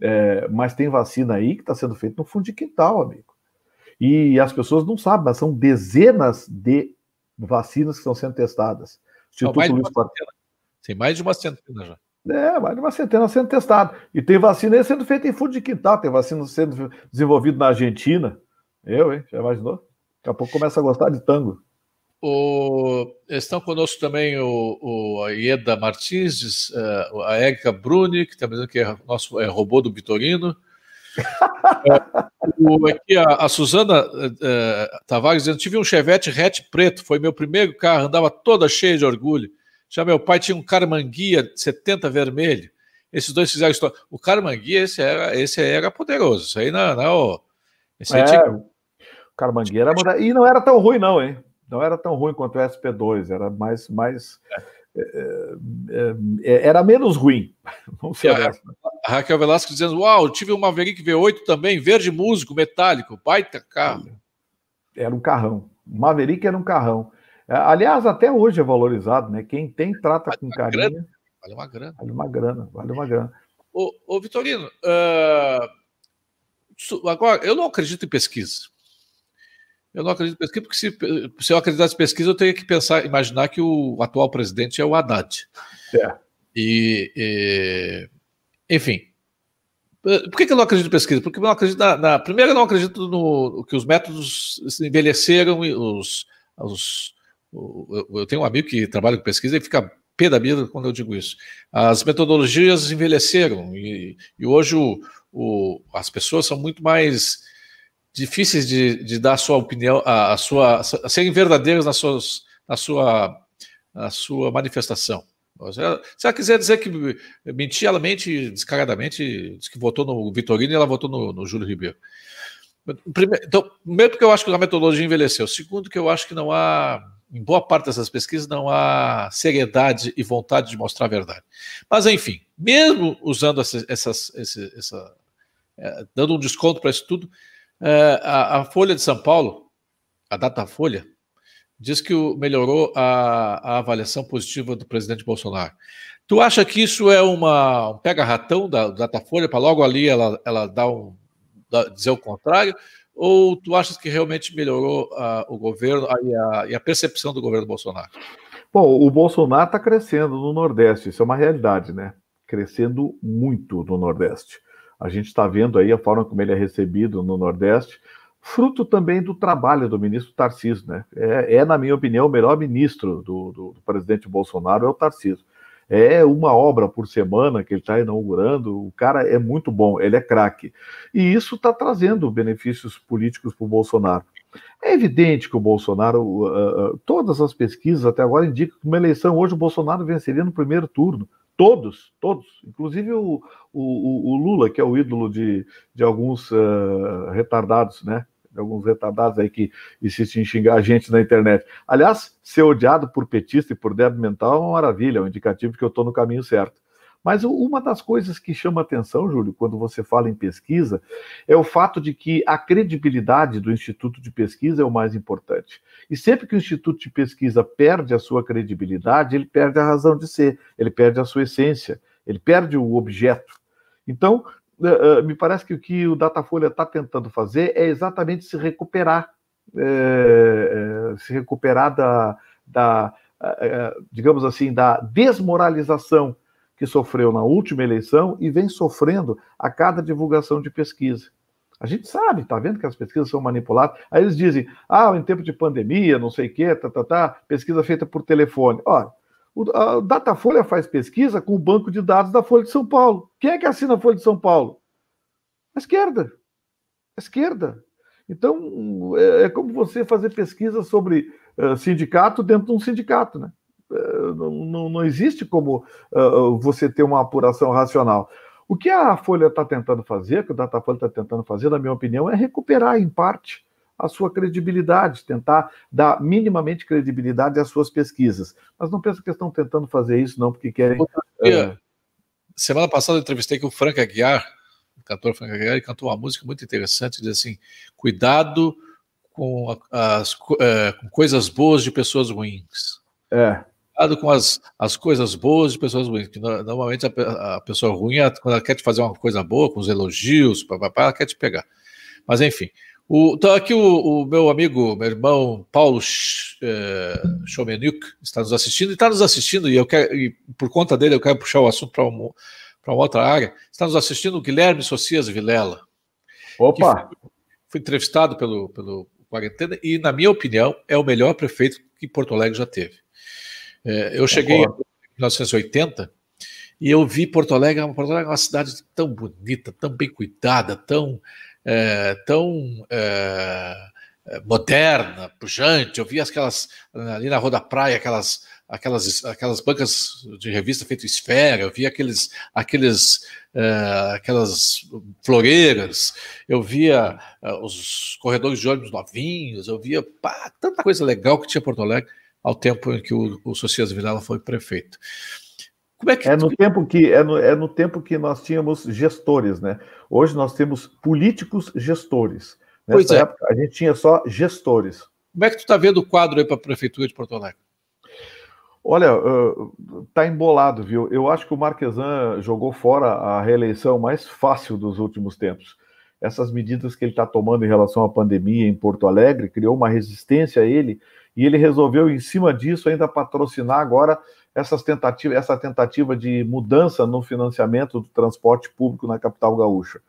Speaker 2: É, mas tem vacina aí que está sendo feita no fundo de quintal, amigo. E as pessoas não sabem, mas são dezenas de vacinas que estão sendo testadas.
Speaker 1: Instituto Luiz Pasteur. Tem mais de uma centena já.
Speaker 2: É, mais de uma centena sendo testado. E tem vacina sendo feita em fundo de quintal, tem vacina sendo desenvolvida na Argentina. Eu, hein? Já imaginou? Daqui a pouco começa a gostar de tango.
Speaker 1: O, estão conosco também o, o a Ieda Martins, eh, a Érica Bruni, que também que é nosso é, robô do Vitorino. é, o, aqui a, a Suzana é, Tavares dizendo: tive um Chevette hatch preto, foi meu primeiro carro, andava toda cheia de orgulho. Já meu pai tinha um Carmanguia 70 vermelho. Esses dois fizeram história. O Carmanguia, esse era, esse era poderoso. Isso aí não, não
Speaker 2: esse é, tinha... o Carmanguia era E não era tão ruim, não, hein? Não era tão ruim quanto o SP2, era mais. mais é. É, é, é era menos ruim.
Speaker 1: Vamos ser a, a Raquel Velasco dizendo: Uau, tive um Maverick V8 também, verde músico, metálico, baita carro.
Speaker 2: Era um carrão. Maverick era um carrão. É, aliás, até hoje é valorizado, né? Quem tem, trata vale com carinho. Grana.
Speaker 1: Vale uma grana.
Speaker 2: Vale uma grana, vale uma grana.
Speaker 1: Ô, ô Vitorino, uh, agora, eu não acredito em pesquisa. Eu não acredito em pesquisa, porque se, se eu acreditasse em pesquisa, eu teria que pensar, imaginar que o atual presidente é o Haddad. É. E, e enfim, por que, que, eu não acredito em pesquisa? Porque eu não acredito na, na, Primeiro, eu não acredito no que os métodos envelheceram, os, os, eu tenho um amigo que trabalha com pesquisa e fica pé da vida quando eu digo isso. As metodologias envelheceram e, e hoje o, o, as pessoas são muito mais difíceis de, de dar a sua opinião, a, a sua, a serem verdadeiras nas suas, na sua, na sua manifestação. Se ela quiser dizer que mentir, ela mente descaradamente, diz que votou no Vitorino e ela votou no, no Júlio Ribeiro. Primeiro, então, primeiro porque eu acho que a metodologia envelheceu. Segundo que eu acho que não há em boa parte dessas pesquisas não há seriedade e vontade de mostrar a verdade. Mas, enfim, mesmo usando essas, essas essa, é, dando um desconto para isso tudo, É, a, a, Folha de São Paulo, a Datafolha, diz que o, melhorou a, a, avaliação positiva do presidente Bolsonaro. Tu acha que isso é uma, um pega-ratão da Datafolha para logo ali ela, ela dar um, dizer o contrário? Ou tu achas que realmente melhorou o governo e, e a percepção do governo Bolsonaro?
Speaker 2: Bom, o Bolsonaro está crescendo no Nordeste, isso é uma realidade, né? Crescendo muito no Nordeste. A gente está vendo aí a forma como ele é recebido no Nordeste, fruto também do trabalho do ministro Tarcísio, né? É, é na minha opinião, o melhor ministro do, do, do presidente Bolsonaro é o Tarcísio. É uma obra por semana que ele está inaugurando. O cara é muito bom, ele é craque. E isso está trazendo benefícios políticos para o Bolsonaro. É evidente que o Bolsonaro, uh, uh, todas as pesquisas até agora indicam que uma eleição hoje o Bolsonaro venceria no primeiro turno. Todos, todos. Inclusive o, o, o Lula, que é o ídolo de, de alguns uh, retardados, né? De alguns retardados aí que insistem em xingar a gente na internet. Aliás, ser odiado por petista e por débil mental é uma maravilha, é um indicativo que eu estou no caminho certo. Mas uma das coisas que chama atenção, Júlio, quando você fala em pesquisa, é o fato de que a credibilidade do Instituto de Pesquisa é o mais importante. E sempre que o Instituto de Pesquisa perde a sua credibilidade, ele perde a razão de ser, ele perde a sua essência, ele perde o objeto. Então, eh, eh, me parece que o que o Datafolha está tentando fazer é exatamente se recuperar, é, é, se recuperar da, da é, digamos assim, da desmoralização que sofreu na última eleição e vem sofrendo a cada divulgação de pesquisa. A gente sabe, está vendo que as pesquisas são manipuladas. Aí eles dizem, ah, em tempo de pandemia, não sei o quê, tá, tá, tá, pesquisa feita por telefone. Olha, o Datafolha faz pesquisa com o banco de dados da Folha de São Paulo. Quem é que assina a Folha de São Paulo? A esquerda. A esquerda. Então, é, é como você fazer pesquisa sobre uh, sindicato dentro de um sindicato, né? Eh, não, não, existe como uh, você ter uma apuração racional. O que a Folha está tentando fazer, que o Datafolha está tentando fazer, na minha opinião, é recuperar, em parte, a sua credibilidade, tentar dar minimamente credibilidade às suas pesquisas. Mas não penso que estão tentando fazer isso, não, porque querem. Uh...
Speaker 1: Semana passada eu entrevistei com o Frank Aguiar, o cantor Frank Aguiar, ele cantou uma música muito interessante, diz assim: cuidado com as com coisas boas de pessoas ruins.
Speaker 2: É
Speaker 1: cuidado com as, as coisas boas de pessoas ruins. Que normalmente a, a, pessoa ruim, quando ela quer te fazer uma coisa boa, com os elogios, papapá, ela quer te pegar. Mas enfim. O, então aqui o, o, meu amigo, meu irmão Paulo é, está nos assistindo, e está nos assistindo, e eu quero, e por conta dele, eu quero puxar o assunto para uma, uma outra área. Está nos assistindo o Guilherme Socias Vilela.
Speaker 2: Opa!
Speaker 1: Foi, foi entrevistado pelo, pelo Quarentena, e, na minha opinião, é o melhor prefeito que Porto Alegre já teve. É, eu cheguei em 1980 e eu vi Porto Alegre, Porto Alegre é uma cidade tão bonita, tão bem cuidada, tão, é, tão é, moderna, pujante. Eu vi aquelas ali na Rua da Praia, aquelas aquelas aquelas bancas de revista feito esfera. Eu vi aqueles aqueles é, aquelas floreiras. Eu via os corredores de ônibus novinhos. Eu via pá, tanta coisa legal que tinha Porto Alegre ao tempo em que o, o Socias Vidal foi prefeito.
Speaker 2: Como é, que... é no tempo que é no, é no tempo que nós tínhamos gestores, né? Hoje nós temos políticos gestores. Nessa pois é. época a gente tinha só gestores.
Speaker 1: Como é que tu está vendo o quadro aí para a prefeitura de Porto Alegre?
Speaker 2: Olha, uh, tá embolado, viu? Eu acho que o Marquesan jogou fora a reeleição mais fácil dos últimos tempos. Essas medidas que ele está tomando em relação à pandemia em Porto Alegre criou uma resistência a ele e ele resolveu, em cima disso, ainda patrocinar agora essas tentativas, essa tentativa de mudança no financiamento do transporte público na capital gaúcha.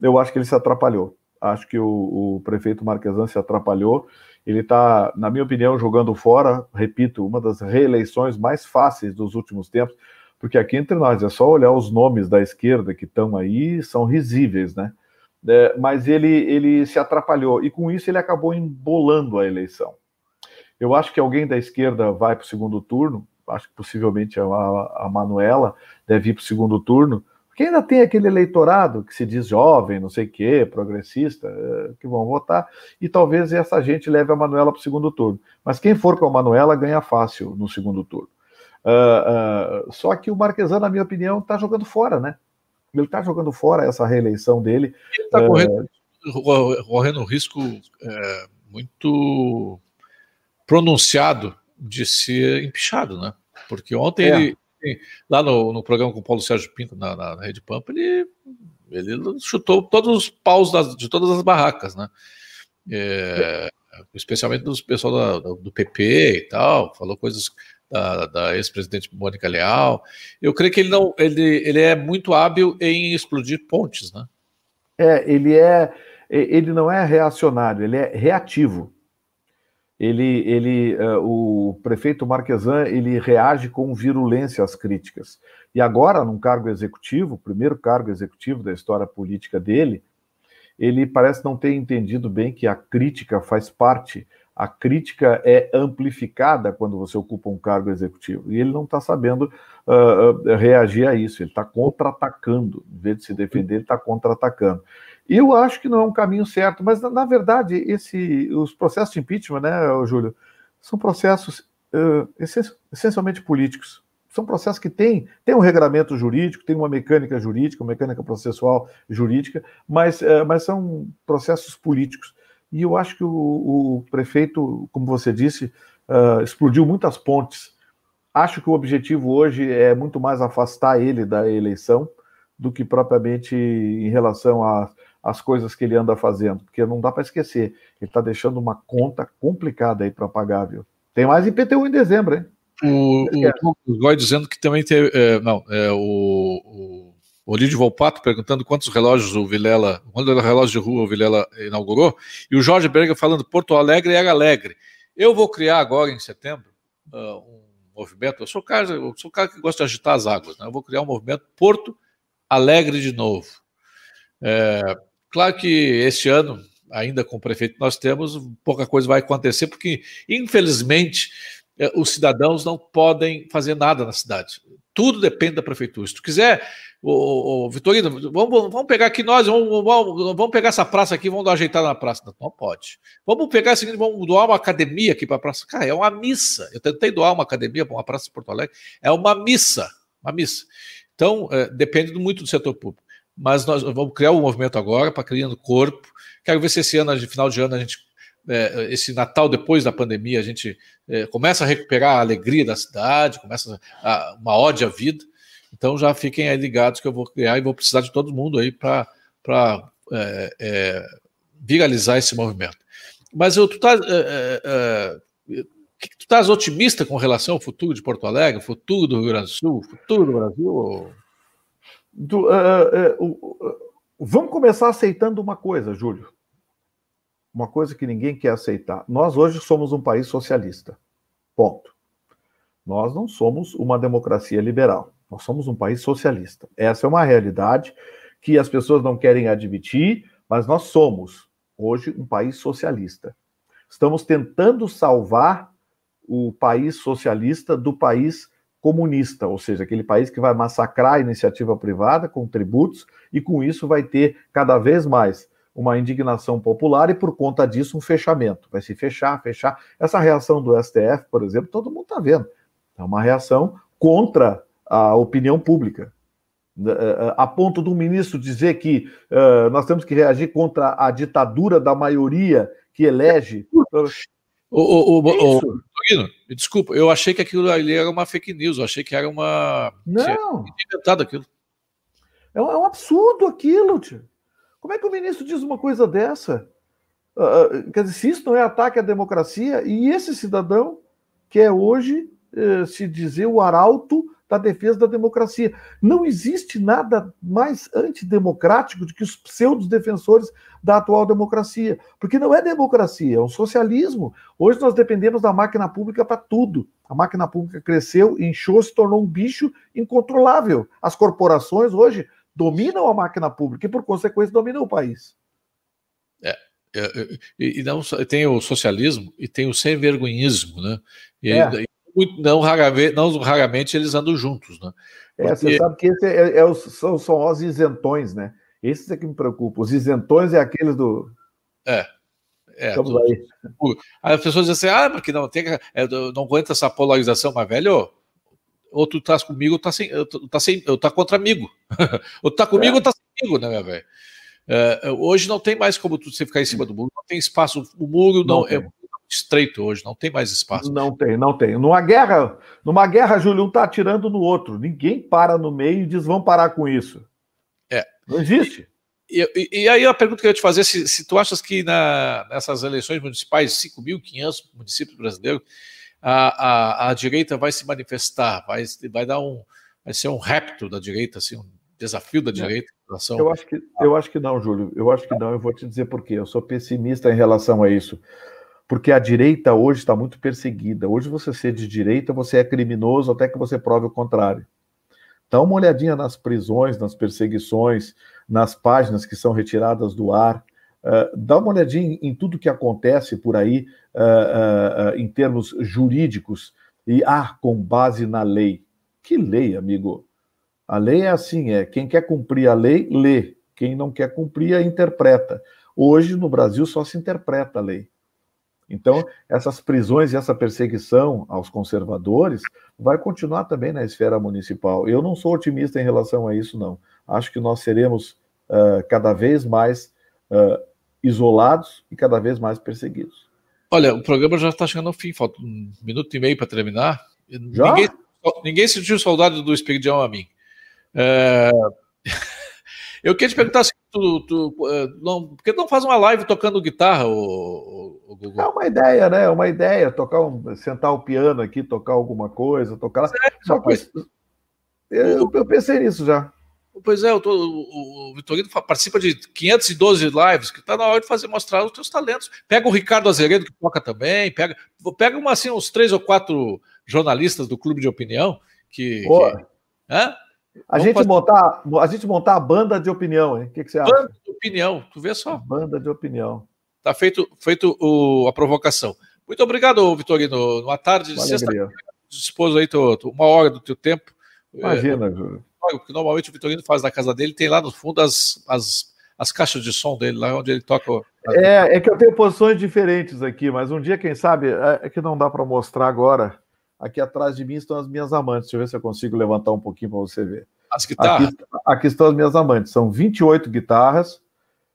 Speaker 2: Eu acho que ele se atrapalhou. Acho que o, o prefeito Marquesan se atrapalhou. Ele está, na minha opinião, jogando fora, repito, uma das reeleições mais fáceis dos últimos tempos, porque aqui entre nós é só olhar os nomes da esquerda que estão aí, são risíveis, né? É, mas ele, ele se atrapalhou e com isso ele acabou embolando a eleição. Eu acho que alguém da esquerda vai para o segundo turno, acho que possivelmente a, a Manuela deve ir para o segundo turno, porque ainda tem aquele eleitorado que se diz jovem, não sei o quê, progressista, eh, que vão votar, e talvez essa gente leve a Manuela para o segundo turno. Mas quem for com a Manuela ganha fácil no segundo turno. Uh, uh, só que o Marquesan, na minha opinião, está jogando fora, né? Ele está jogando fora essa reeleição dele. Ele está
Speaker 1: uh, correndo correndo um risco é, muito pronunciado de ser empichado, né? Porque ontem é. ele, lá no, no, programa com o Paulo Sérgio Pinto na, na, Rede Pampa, ele, ele chutou todos os paus das, de todas as barracas, né? É, especialmente do pessoal da, do PP e tal, falou coisas da, da ex-presidente Mônica Leal. Eu creio que ele não, ele, ele é muito hábil em explodir pontes, né?
Speaker 2: É, ele é, ele não é reacionário, ele é reativo ele, ele uh, o prefeito Marquesan ele reage com virulência às críticas. E agora, num cargo executivo, primeiro cargo executivo da história política dele, ele parece não ter entendido bem que a crítica faz parte, a crítica é amplificada quando você ocupa um cargo executivo. E ele não está sabendo uh, reagir a isso, ele está contra-atacando. Em vez de se defender, ele está contra-atacando. Eu acho que não é um caminho certo, mas na, verdade esse, os processos de impeachment, né, Júlio, são processos uh, essencialmente políticos. São processos que têm, têm um regramento jurídico, tem uma mecânica jurídica, uma mecânica processual jurídica, mas, uh, mas são processos políticos. E eu acho que o, o prefeito, como você disse, uh, explodiu muitas pontes. Acho que o objetivo hoje é muito mais afastar ele da eleição do que propriamente em relação a as coisas que ele anda fazendo, porque não dá para esquecer. Ele está deixando uma conta complicada aí para pagar, viu? Tem mais IPTU em dezembro, hein?
Speaker 1: O, o, Goi dizendo que também teve. É, não, é, o, o, o Lídio Volpato perguntando quantos relógios o Vilela, quantos relógios de rua o Vilela inaugurou, e o Jorge Berger falando Porto Alegre era alegre. Eu vou criar agora em setembro uh, um movimento. Eu sou o cara, eu sou o cara que gosta de agitar as águas, né? Eu vou criar um movimento Porto Alegre de novo. É, Claro que este ano, ainda com o prefeito que nós temos, pouca coisa vai acontecer, porque, infelizmente, eh, os cidadãos não podem fazer nada na cidade. Tudo depende da prefeitura. Se tu quiser, o, o Vitorino, vamos, vamos pegar aqui nós, vamos, vamos, vamos pegar essa praça aqui, vamos dar ajeitar na praça. Não, não pode. Vamos pegar seguinte, vamos doar uma academia aqui para a praça. Cara, é uma missa. Eu tentei doar uma academia para uma praça de Porto Alegre. É uma missa. Uma missa. Então, é, depende muito do setor público mas nós vamos criar um movimento agora para criando corpo. Quero ver se esse ano, final de ano, a gente, é, esse Natal depois da pandemia, a gente é, começa a recuperar a alegria da cidade, começa a, uma ódio à vida. Então já fiquem aí ligados que eu vou criar e vou precisar de todo mundo aí para é, é, viralizar esse movimento. Mas eu, tu tá, é, é, tu estás otimista com relação ao futuro de Porto Alegre, futuro do Rio Grande do Sul, futuro do Brasil? Ou...
Speaker 2: Do, uh, uh, vamos começar aceitando uma coisa, Júlio. Uma coisa que ninguém quer aceitar. Nós hoje somos um país socialista. Ponto. Nós não somos uma democracia liberal. Nós somos um país socialista. Essa é uma realidade que as pessoas não querem admitir, mas nós somos hoje um país socialista. Estamos tentando salvar o país socialista do país comunista, ou seja, aquele país que vai massacrar a iniciativa privada com tributos e com isso vai ter cada vez mais uma indignação popular e por conta disso um fechamento. Vai se fechar, fechar. Essa reação do STF, por exemplo, todo mundo está vendo. É uma reação contra a opinião pública. Eh, eh, a ponto do ministro dizer que uh, nós temos que reagir contra a ditadura da maioria que elege.
Speaker 1: O, o, o, me desculpa, eu achei que aquilo ali era uma fake news, eu achei que era uma.
Speaker 2: Não.
Speaker 1: inventado aquilo.
Speaker 2: É um, é um, absurdo aquilo, tio. Como é que o ministro diz uma coisa dessa? Uh, quer dizer, se isso não é ataque à democracia, e esse cidadão que é hoje uh, se dizer o arauto da defesa da democracia. Não existe nada mais antidemocrático do que os pseudos defensores da atual democracia, porque não é democracia, é um socialismo. Hoje nós dependemos da máquina pública para tudo. A máquina pública cresceu, inchou, se tornou um bicho incontrolável. As corporações hoje dominam a máquina pública e, por consequência, dominam o país.
Speaker 1: É, é, é e não tem o socialismo e tem o sem vergonhismo, né? E, é não, raramente, não raramente eles andam juntos, né?
Speaker 2: Porque... É, você sabe que esse é, é os, são, são os isentões, né? Esses é que me preocupa. Os isentões é aqueles do.
Speaker 1: É. É, Vamos do, aí. As pessoas dizem assim, ah, porque não, tem, é, não aguenta essa polarização, mas velho, ou tu estás comigo ou tá sem, tá sem, ou tá contra amigo. ou tu tá comigo é. ou tá sem amigo, né, meu velho? Uh, hoje não tem mais como você ficar em cima do muro, não tem espaço, o muro não, não é estreito hoje, não tem mais espaço.
Speaker 2: Não tem, não tem. Numa guerra, numa guerra, Júlio, um está atirando no outro. Ninguém para no meio e diz vão parar com isso.
Speaker 1: É.
Speaker 2: Não existe.
Speaker 1: E, e, e, aí a pergunta que eu ia te fazer, se, se tu achas que na, nessas eleições municipais, 5.500 municípios brasileiros, a, a, a, direita vai se manifestar, vai, vai dar um, vai ser um repto da direita, assim, um desafio da direita
Speaker 2: em relação... Eu acho que, eu acho que não, Júlio, eu acho que não, eu vou te dizer por quê, eu sou pessimista em relação a isso, porque a direita hoje está muito perseguida, hoje você ser de direita, você é criminoso até que você prove o contrário. Dá uma olhadinha nas prisões, nas perseguições, nas páginas que são retiradas do ar. Uh, dá uma olhadinha em, em, tudo que acontece por aí uh, uh, em termos jurídicos e ah, com base na lei. Que lei, amigo? A lei é assim, é quem quer cumprir a lei, lê. Quem não quer cumprir, a interpreta. Hoje, no Brasil, só se interpreta a lei. Então, essas prisões e essa perseguição aos conservadores vai continuar também na esfera municipal. Eu não sou otimista em relação a isso, não. Acho que nós seremos uh, cada vez mais uh, isolados e cada vez mais perseguidos.
Speaker 1: Olha, o programa já está chegando ao fim, falta um minuto e meio para terminar. Já? Ninguém, ninguém sentiu saudade do Espiridião a mim. É... Eu queria te perguntar se tu, tu eh, não, por que não faz uma live tocando guitarra, o,
Speaker 2: o, o É uma ideia, né? Uma ideia, tocar um, sentar o piano aqui, tocar alguma coisa, tocar. Só que eu, eu, pensei nisso já.
Speaker 1: Pois é, tô, o, o Vitorino participa de 512 lives, que está na hora de fazer mostrar os teus talentos. Pega o Ricardo Azeredo, que toca também, pega, pega uma, assim, uns três ou quatro jornalistas do Clube de Opinião que. que
Speaker 2: hã? A gente, montar, a gente montar a banda de opinião, hein? O que, que você acha?
Speaker 1: Banda de opinião, tu vê só.
Speaker 2: Banda de opinião.
Speaker 1: Tá feito, feito o, a provocação. Muito obrigado, Vitorino. Uma tarde de sexta-feira, dispôs aí tô, tô, uma hora do teu tempo.
Speaker 2: Imagina, é, Júlio.
Speaker 1: que normalmente o Vitorino faz na casa dele, tem lá no fundo as, as, as caixas de som dele, lá onde ele toca.
Speaker 2: É, é que eu tenho posições diferentes aqui, mas um dia, quem sabe, é, é que não dá para mostrar agora Aqui atrás de mim estão as minhas amantes. Deixa eu ver se eu consigo levantar um pouquinho para você ver.
Speaker 1: As guitarras?
Speaker 2: Aqui, aqui, estão as minhas amantes. São 28 guitarras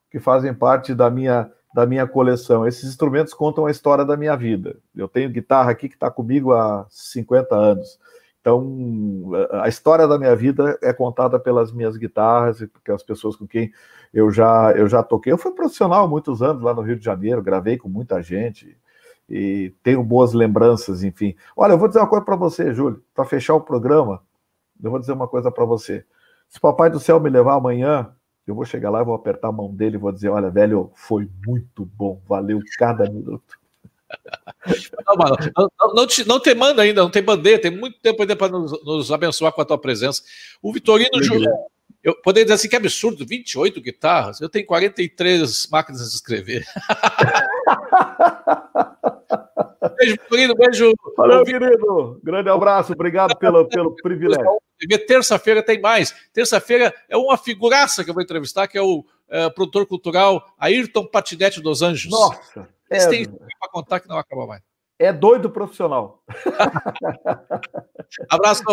Speaker 2: que fazem parte da minha, da minha coleção. Esses instrumentos contam a história da minha vida. Eu tenho guitarra aqui que está comigo há 50 anos. Então, a história da minha vida é contada pelas minhas guitarras e pelas pessoas com quem eu já, eu já toquei. Eu fui profissional há muitos anos lá no Rio de Janeiro, gravei com muita gente e tenho boas lembranças, enfim. Olha, eu vou dizer uma coisa para você, Júlio, para fechar o programa, eu vou dizer uma coisa para você. Se o Papai do Céu me levar amanhã, eu vou chegar lá e vou apertar a mão dele e vou dizer: Olha, velho, foi muito bom, valeu cada minuto.
Speaker 1: Não, mano, não, não, te, não te manda ainda, não tem bandeira, tem muito tempo ainda para nos, nos, abençoar com a tua presença. O Vitorino Júlio, eu poderia dizer assim que absurdo, 28 guitarras, eu tenho 43 máquinas de escrever.
Speaker 2: beijo, querido, beijo. Valeu, querido. Grande abraço, obrigado pelo, pelo privilégio.
Speaker 1: Terça-feira tem mais. Terça-feira é uma figuraça que eu vou entrevistar, que é o é, produtor cultural Ayrton Patinete dos Anjos.
Speaker 2: Nossa.
Speaker 1: É... para contar que não acaba mais.
Speaker 2: É doido profissional.
Speaker 1: Abraço.